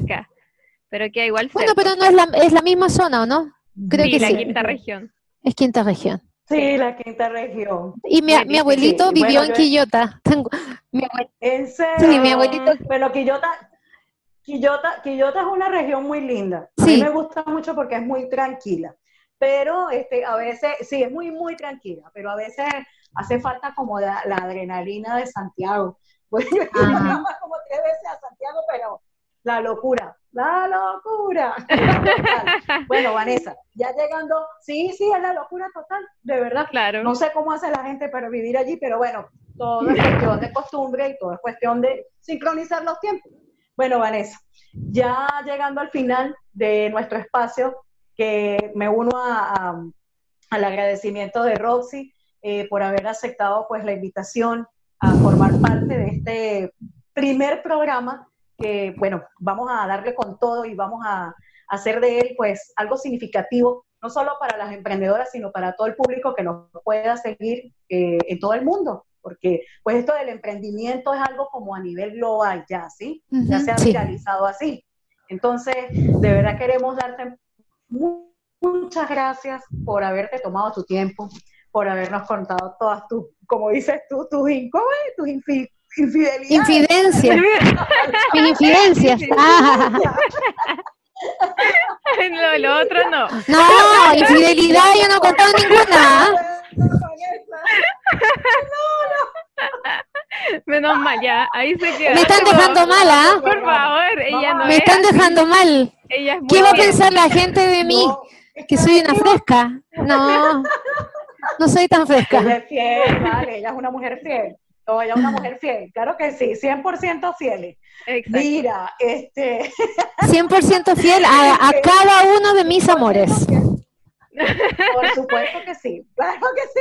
S3: Pero que igual
S2: Bueno, pero no es la, es la misma zona, ¿o no?
S3: Creo que la quinta región.
S2: Es quinta región.
S1: Sí, la quinta región.
S2: Y mi, mi abuelito vivió en Quillota. Tengo,
S1: ¿En serio? Sí, mi abuelito. Pero Quillota, Quillota, Quillota es una región muy linda. A mí me gusta mucho porque es muy tranquila. Pero este, a veces, sí, es muy, muy tranquila, pero a veces hace falta como la, adrenalina de Santiago. Pues yo como tres veces a Santiago, pero la locura, la locura. bueno, Vanessa, ya llegando, sí, sí, es la locura total, de verdad.
S3: Claro.
S1: No sé cómo hace la gente para vivir allí, pero bueno, todo es cuestión de costumbre y todo es cuestión de sincronizar los tiempos. Bueno, Vanessa, ya llegando al final de nuestro espacio, que me uno a, al agradecimiento de Roxy eh, por haber aceptado pues la invitación a formar parte de este primer programa que, bueno, vamos a darle con todo y vamos a, hacer de él, pues, algo significativo, no solo para las emprendedoras, sino para todo el público que nos pueda seguir eh, en todo el mundo, porque, pues, esto del emprendimiento es algo como a nivel global ya, ¿sí? ya se ha viralizado así. Entonces, de verdad queremos darte muchas gracias por haberte tomado tu tiempo, por habernos contado todas tus, como dices tú, tus, tus Infidelidad.
S2: Infidencia. Infidencias. Ah.
S3: No, lo otro no.
S2: No, infidelidad yo no he contado ninguna.
S3: Menos mal, ya, ahí se queda.
S2: Me están dejando mal, ¿ah?
S3: Por favor, ella no
S2: Me están dejando mal. ¿Qué va a pensar la gente de mí? que soy una fresca. No, no soy tan fresca.
S1: Ella es fiel, vale, ella es una mujer fiel. O ella una mujer fiel, claro que sí, 100% fiel. Mira, este...
S2: 100% fiel a, cada uno de mis amores.
S1: Por supuesto que sí, claro que sí.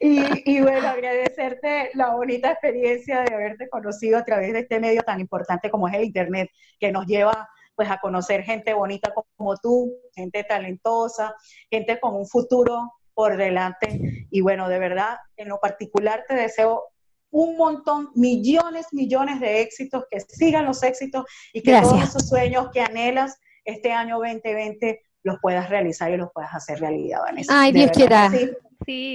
S1: Y, y, bueno, agradecerte la bonita experiencia de haberte conocido a través de este medio tan importante como es el Internet, que nos lleva pues a conocer gente bonita como tú, gente talentosa, gente con un futuro por delante. Y bueno, de verdad, en lo particular te deseo un montón, millones, millones de éxitos, que sigan los éxitos y que todos esos sueños que anhelas este año 2020 los puedas realizar y los puedas hacer realidad, Vanessa.
S2: Ay, Dios quiera.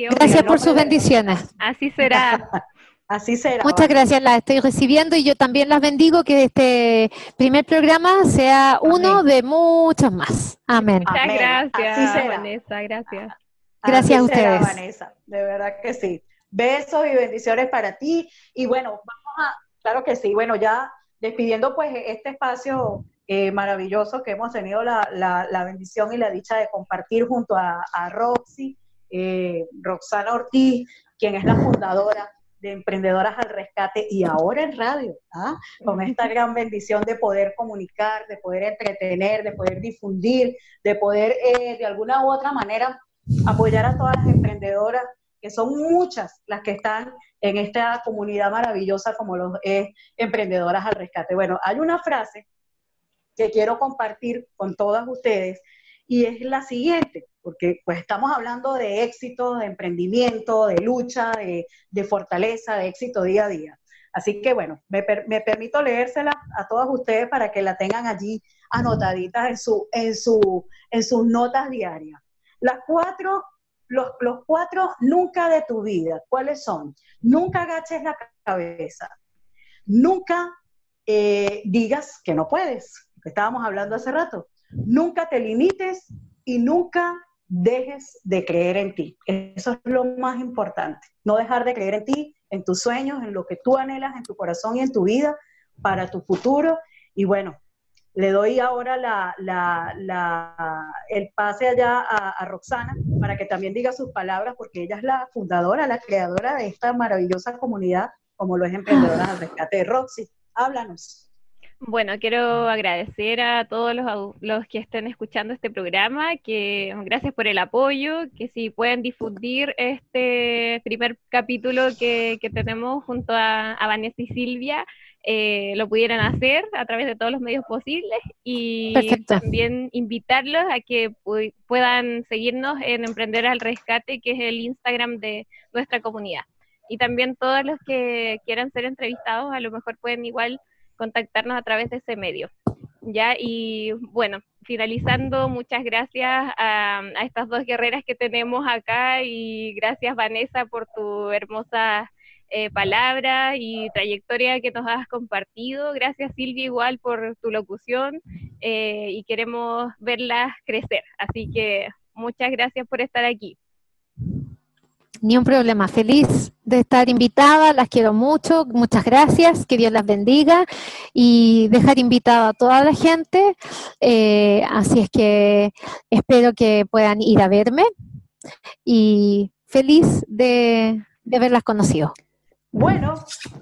S2: gracias por sus bendiciones.
S3: Así será.
S1: Así será.
S2: Muchas gracias, las estoy recibiendo y yo también las bendigo que este primer programa sea uno de muchos más. Amén.
S3: Muchas gracias, Vanessa, gracias.
S2: Gracias a ustedes.
S1: Vanessa, de verdad que sí. Besos y bendiciones para ti. Y bueno, vamos a, claro que sí, bueno, ya despidiendo pues este espacio eh, maravilloso que hemos tenido la, la, bendición y la dicha de compartir junto a, Roxy, eh, Roxana Ortiz, quien es la fundadora de Emprendedoras al Rescate y ahora en radio, ¿ah? con esta gran bendición de poder comunicar, de poder entretener, de poder difundir, de poder eh, de alguna u otra manera apoyar a todas las emprendedoras, que son muchas las que están en esta comunidad maravillosa como los es Emprendedoras al Rescate. Bueno, hay una frase que quiero compartir con todas ustedes y es la siguiente, porque pues estamos hablando de éxito, de emprendimiento, de lucha, de, fortaleza, de éxito día a día. Así que bueno, me, me, permito leérsela a todas ustedes para que la tengan allí anotaditas en, su, en, su, en sus notas diarias. Las cuatro, los, los cuatro nunca de tu vida, ¿cuáles son? Nunca agaches la cabeza. Nunca eh, digas que no puedes, estábamos hablando hace rato. Nunca te limites y nunca dejes de creer en ti. Eso es lo más importante. No dejar de creer en ti, en tus sueños, en lo que tú anhelas en tu corazón y en tu vida para tu futuro. Y bueno, le doy ahora el pase allá a, Roxana para que también diga sus palabras, porque ella es la fundadora, la creadora de esta maravillosa comunidad, como lo es Emprendedora al Rescate. Roxy, háblanos.
S3: Bueno, quiero agradecer a todos los, que estén escuchando este programa, que gracias por el apoyo, que si pueden difundir este primer capítulo que, tenemos junto a, Vanessa y Silvia, eh, lo pudieran hacer a través de todos los medios posibles y también invitarlos a que puedan seguirnos en Emprender al Rescate, que es el Instagram de nuestra comunidad. Y también todos los que quieran ser entrevistados, a lo mejor pueden igual contactarnos a través de ese medio. Ya, y bueno, finalizando, muchas gracias a, estas dos guerreras que tenemos acá y gracias Vanessa por tu hermosa eh, palabra y trayectoria que nos has compartido. Gracias Silvia igual por tu locución eh, y queremos verlas crecer. Así que muchas gracias por estar aquí.
S2: Ni un problema, feliz de estar invitada, las quiero mucho, muchas gracias, que Dios las bendiga y dejar invitada a toda la gente, eh, así es que espero que puedan ir a verme y feliz de, de haberlas conocido.
S1: Bueno,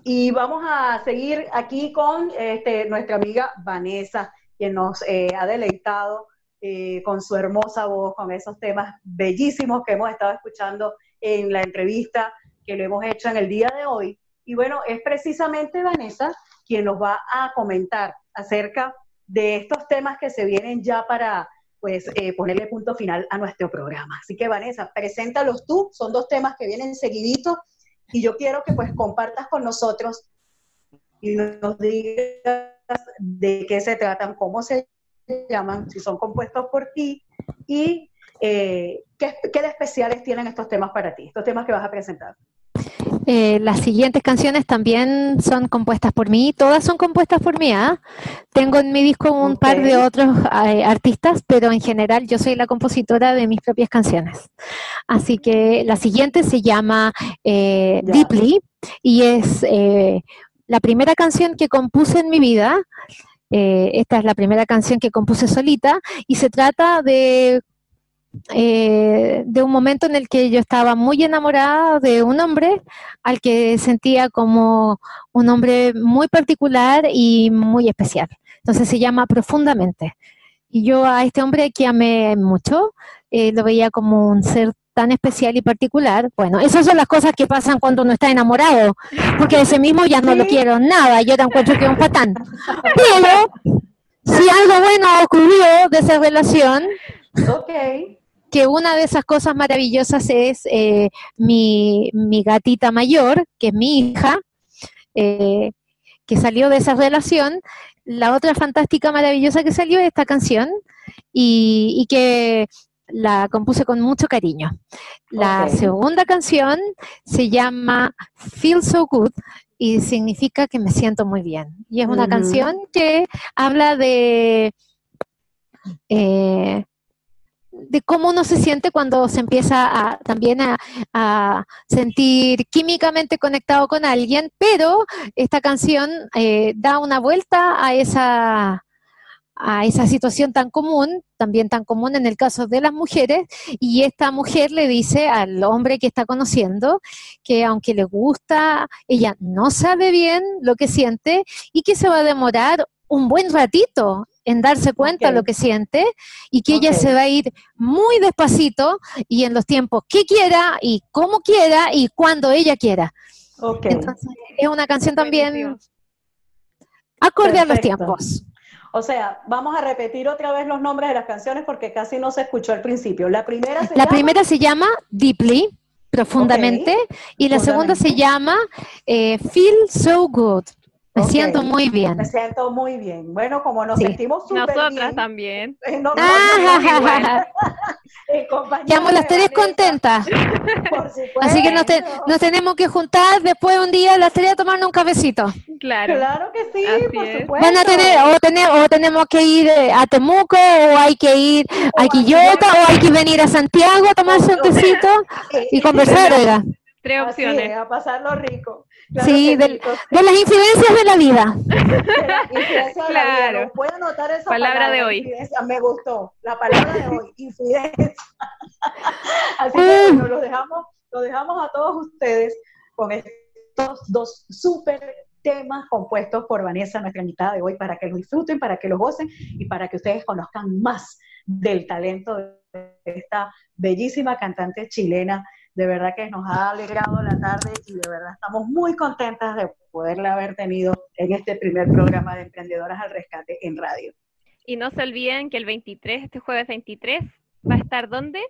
S1: y vamos a seguir aquí con este, nuestra amiga Vanessa, quien nos eh, ha deleitado eh, con su hermosa voz, con esos temas bellísimos que hemos estado escuchando en la entrevista que lo hemos hecho en el día de hoy. Y bueno, es precisamente Vanessa quien nos va a comentar acerca de estos temas que se vienen ya para pues eh, ponerle punto final a nuestro programa. Así que Vanessa, preséntalos tú, son dos temas que vienen seguiditos y yo quiero que pues compartas con nosotros y nos digas de qué se tratan, cómo se llaman, si son compuestos por ti y eh, ¿qué, de especiales tienen estos temas para ti, estos temas que vas a presentar?
S2: Eh, las siguientes canciones también son compuestas por mí, todas son compuestas por mí. ¿ah? Tengo en mi disco un par de otros eh, artistas, pero en general yo soy la compositora de mis propias canciones. Así que la siguiente se llama Deeply y es la primera canción que compuse en mi vida. esta es la primera canción que compuse solita y se trata de eh, de un momento en el que yo estaba muy enamorada de un hombre al que sentía como un hombre muy particular y muy especial. Entonces se llama Profundamente. Y yo a este hombre que amé mucho, eh, lo veía como un ser tan especial y particular. Bueno, esas son las cosas que pasan cuando uno está enamorado, porque de ese mismo ya no lo quiero nada, yo te encuentro que es un patán. Pero si algo bueno ocurrió de esa relación, okay que una de esas cosas maravillosas es eh, mi, gatita mayor, que es mi hija, eh, que salió de esa relación. La otra fantástica, maravillosa que salió es esta canción y, que la compuse con mucho cariño. La segunda canción se llama Feel So Good y significa que me siento muy bien. Y es una canción que habla de... Eh, de cómo uno se siente cuando se empieza a, también a, sentir químicamente conectado con alguien, pero esta canción eh, da una vuelta a esa, a esa situación tan común, también tan común en el caso de las mujeres, y esta mujer le dice al hombre que está conociendo que aunque le gusta, ella no sabe bien lo que siente y que se va a demorar un buen ratito en darse cuenta de lo que siente y que ella se va a ir muy despacito y en los tiempos que quiera y como quiera y cuando ella quiera. Entonces, es una canción también acorde a los tiempos.
S1: O sea, vamos a repetir otra vez los nombres de las canciones porque casi no se escuchó al principio. La primera
S2: se, la primera se llama Deeply, profundamente, y la segunda se llama eh, Feel So Good, me siento muy bien.
S1: Me siento muy bien. Bueno, como nos sentimos súper
S3: Nosotras también.
S1: Eh, no, no, ah,
S2: Quedamos las tres contentas. Por supuesto. Así que nos, nos, tenemos que juntar después un día las tres a tomarnos un cafecito.
S1: Claro. Claro que sí, por supuesto.
S2: Van a tener, o, tener, o tenemos que ir eh, a Temuco, o hay que ir a Quillota, o hay que venir a Santiago a tomarse un tecito y conversar, oiga.
S3: Tres opciones.
S1: a pasarlo rico.
S2: sí, de, las incidencias de la vida.
S3: claro.
S1: Voy a anotar esa
S3: palabra, de hoy.
S1: Me gustó. La palabra de hoy, incidencia. Así que bueno, los dejamos, los dejamos a todos ustedes con estos dos súper temas compuestos por Vanessa, nuestra invitada de hoy, para que lo disfruten, para que lo gocen y para que ustedes conozcan más del talento de esta bellísima cantante chilena de verdad que nos ha alegrado la tarde y de verdad estamos muy contentas de poderla haber tenido en este primer programa de Emprendedoras al Rescate en radio.
S3: Y no se olviden que el 23, este jueves 23, va a estar ¿dónde?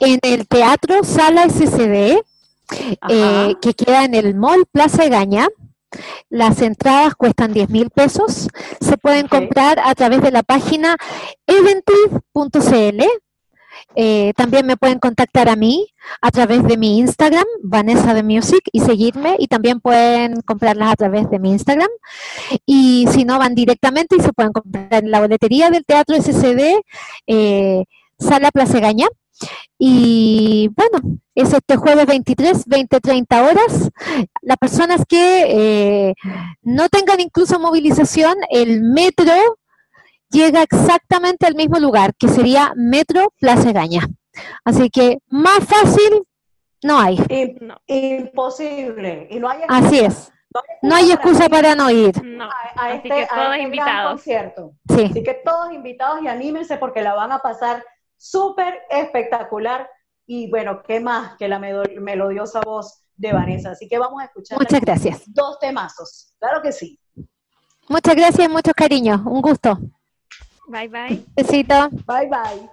S2: En el Teatro Sala SCD, eh, que queda en el Mall Plaza Gaña. Las entradas cuestan 10 mil pesos. Se pueden comprar a través de la página eventiv.cl eh, también me pueden contactar a mí a través de mi Instagram, Vanessa de Music, y seguirme. Y también pueden comprarlas a través de mi Instagram. Y si no, van directamente y se pueden comprar en la boletería del Teatro SCD, eh, Sala Placegaña. Y bueno, es este jueves 23, 20, 30 horas. Las personas que eh, no tengan incluso movilización, el metro llega exactamente al mismo lugar, que sería Metro Plaza Gaña. Así que más fácil no hay.
S1: Imposible. Y no hay
S2: Así es. No hay excusa para no ir.
S3: Así este, que todos este invitados.
S1: Sí. Así que todos invitados y anímense porque la van a pasar súper espectacular. Y bueno, ¿qué más que la melodiosa voz de Vanessa? Así que vamos a escuchar.
S2: Muchas gracias.
S1: Dos temazos. Claro que sí.
S2: Muchas gracias y muchos cariños. Un gusto.
S3: Bye bye.
S2: Besito.
S1: Bye bye.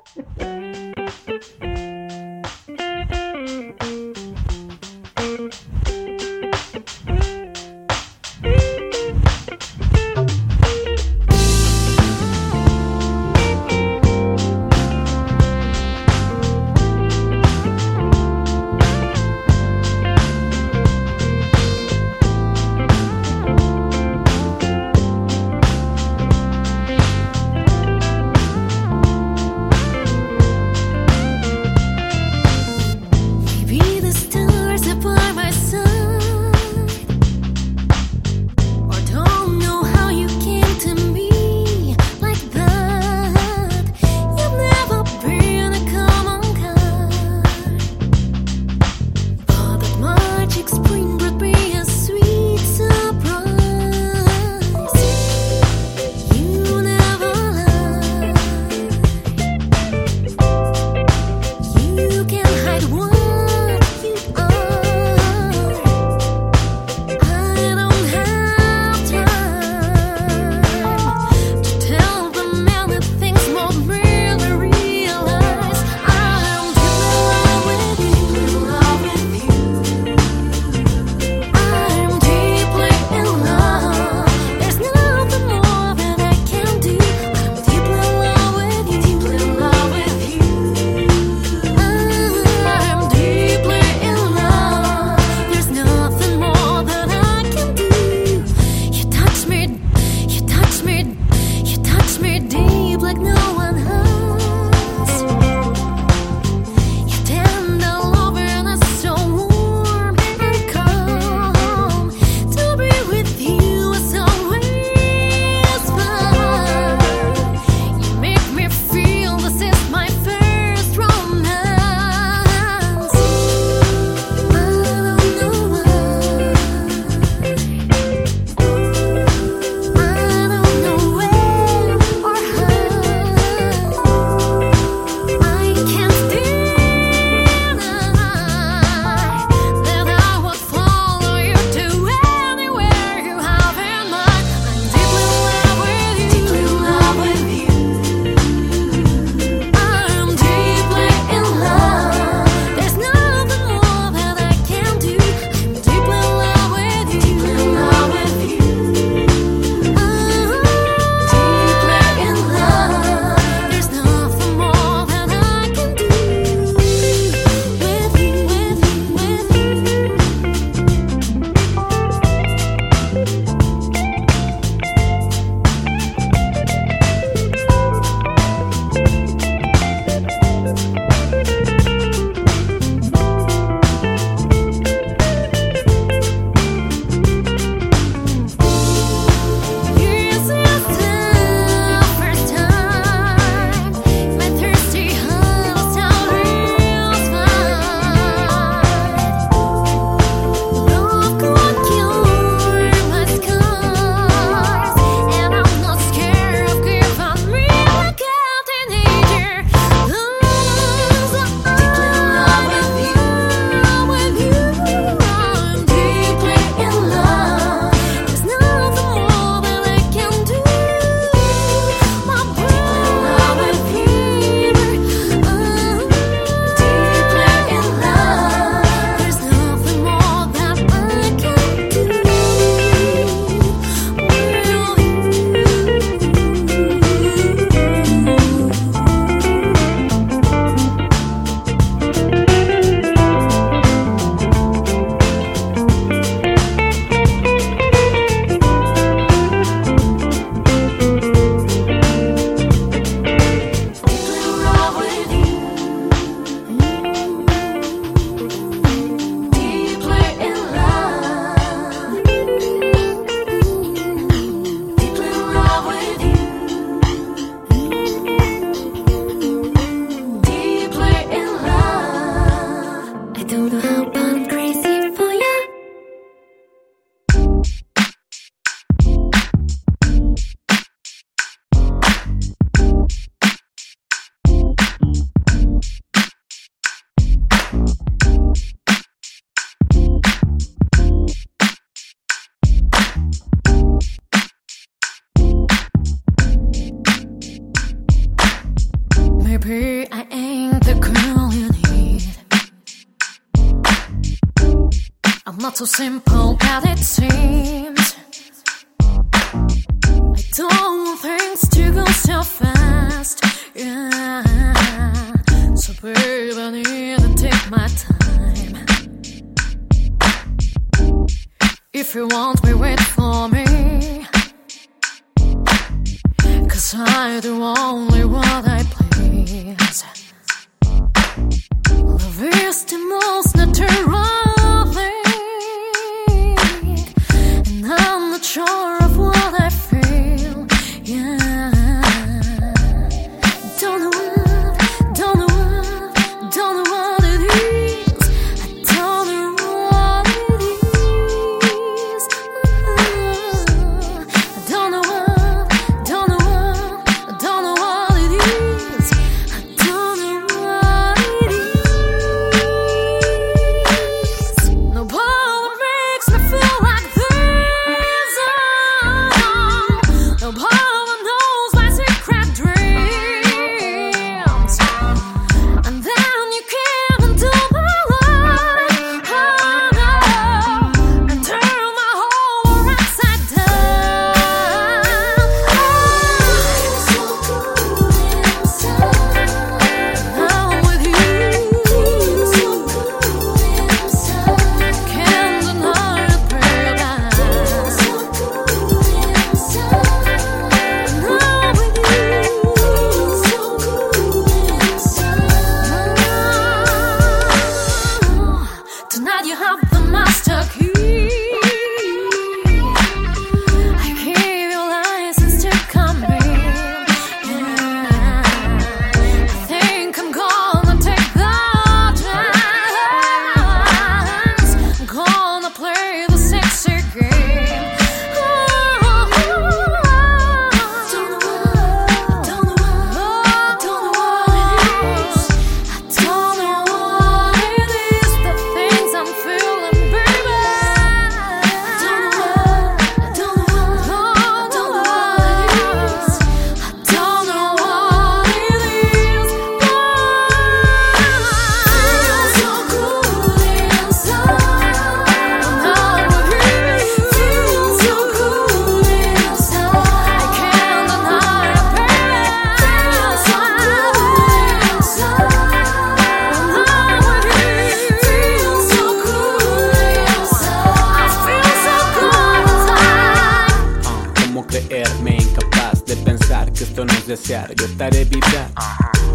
S5: Yo estaré vibrar.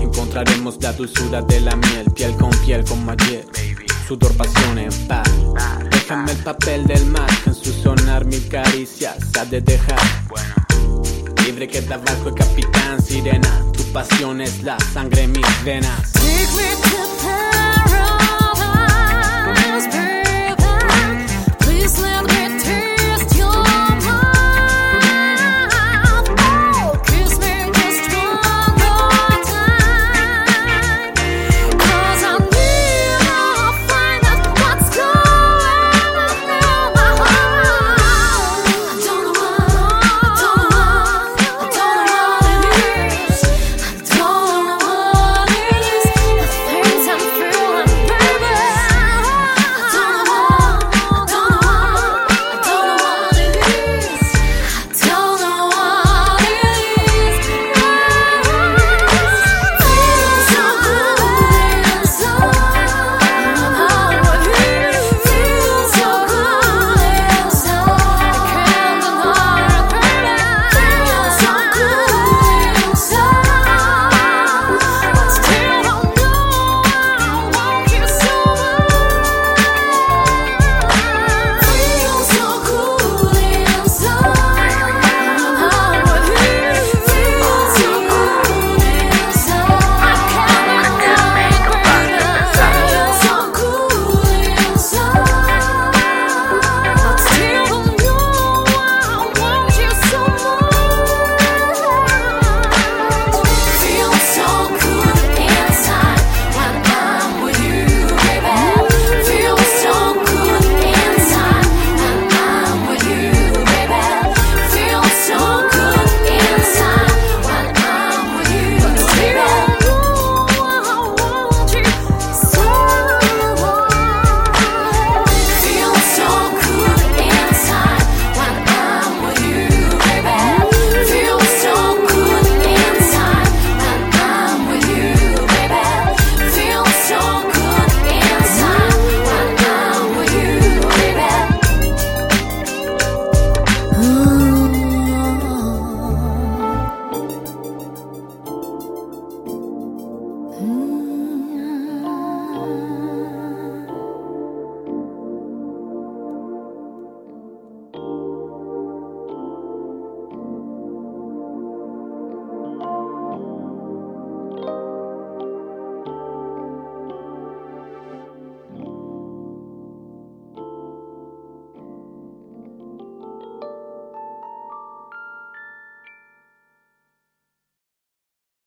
S5: Encontraremos la dulzura de la miel, piel con piel como ayer. Sudor, pasión en paz. Déjame el papel del mar, en su sonar mil caricias ha de dejar. Libre que tabaco y capitán, sirena. Tu pasión es la sangre mis venas.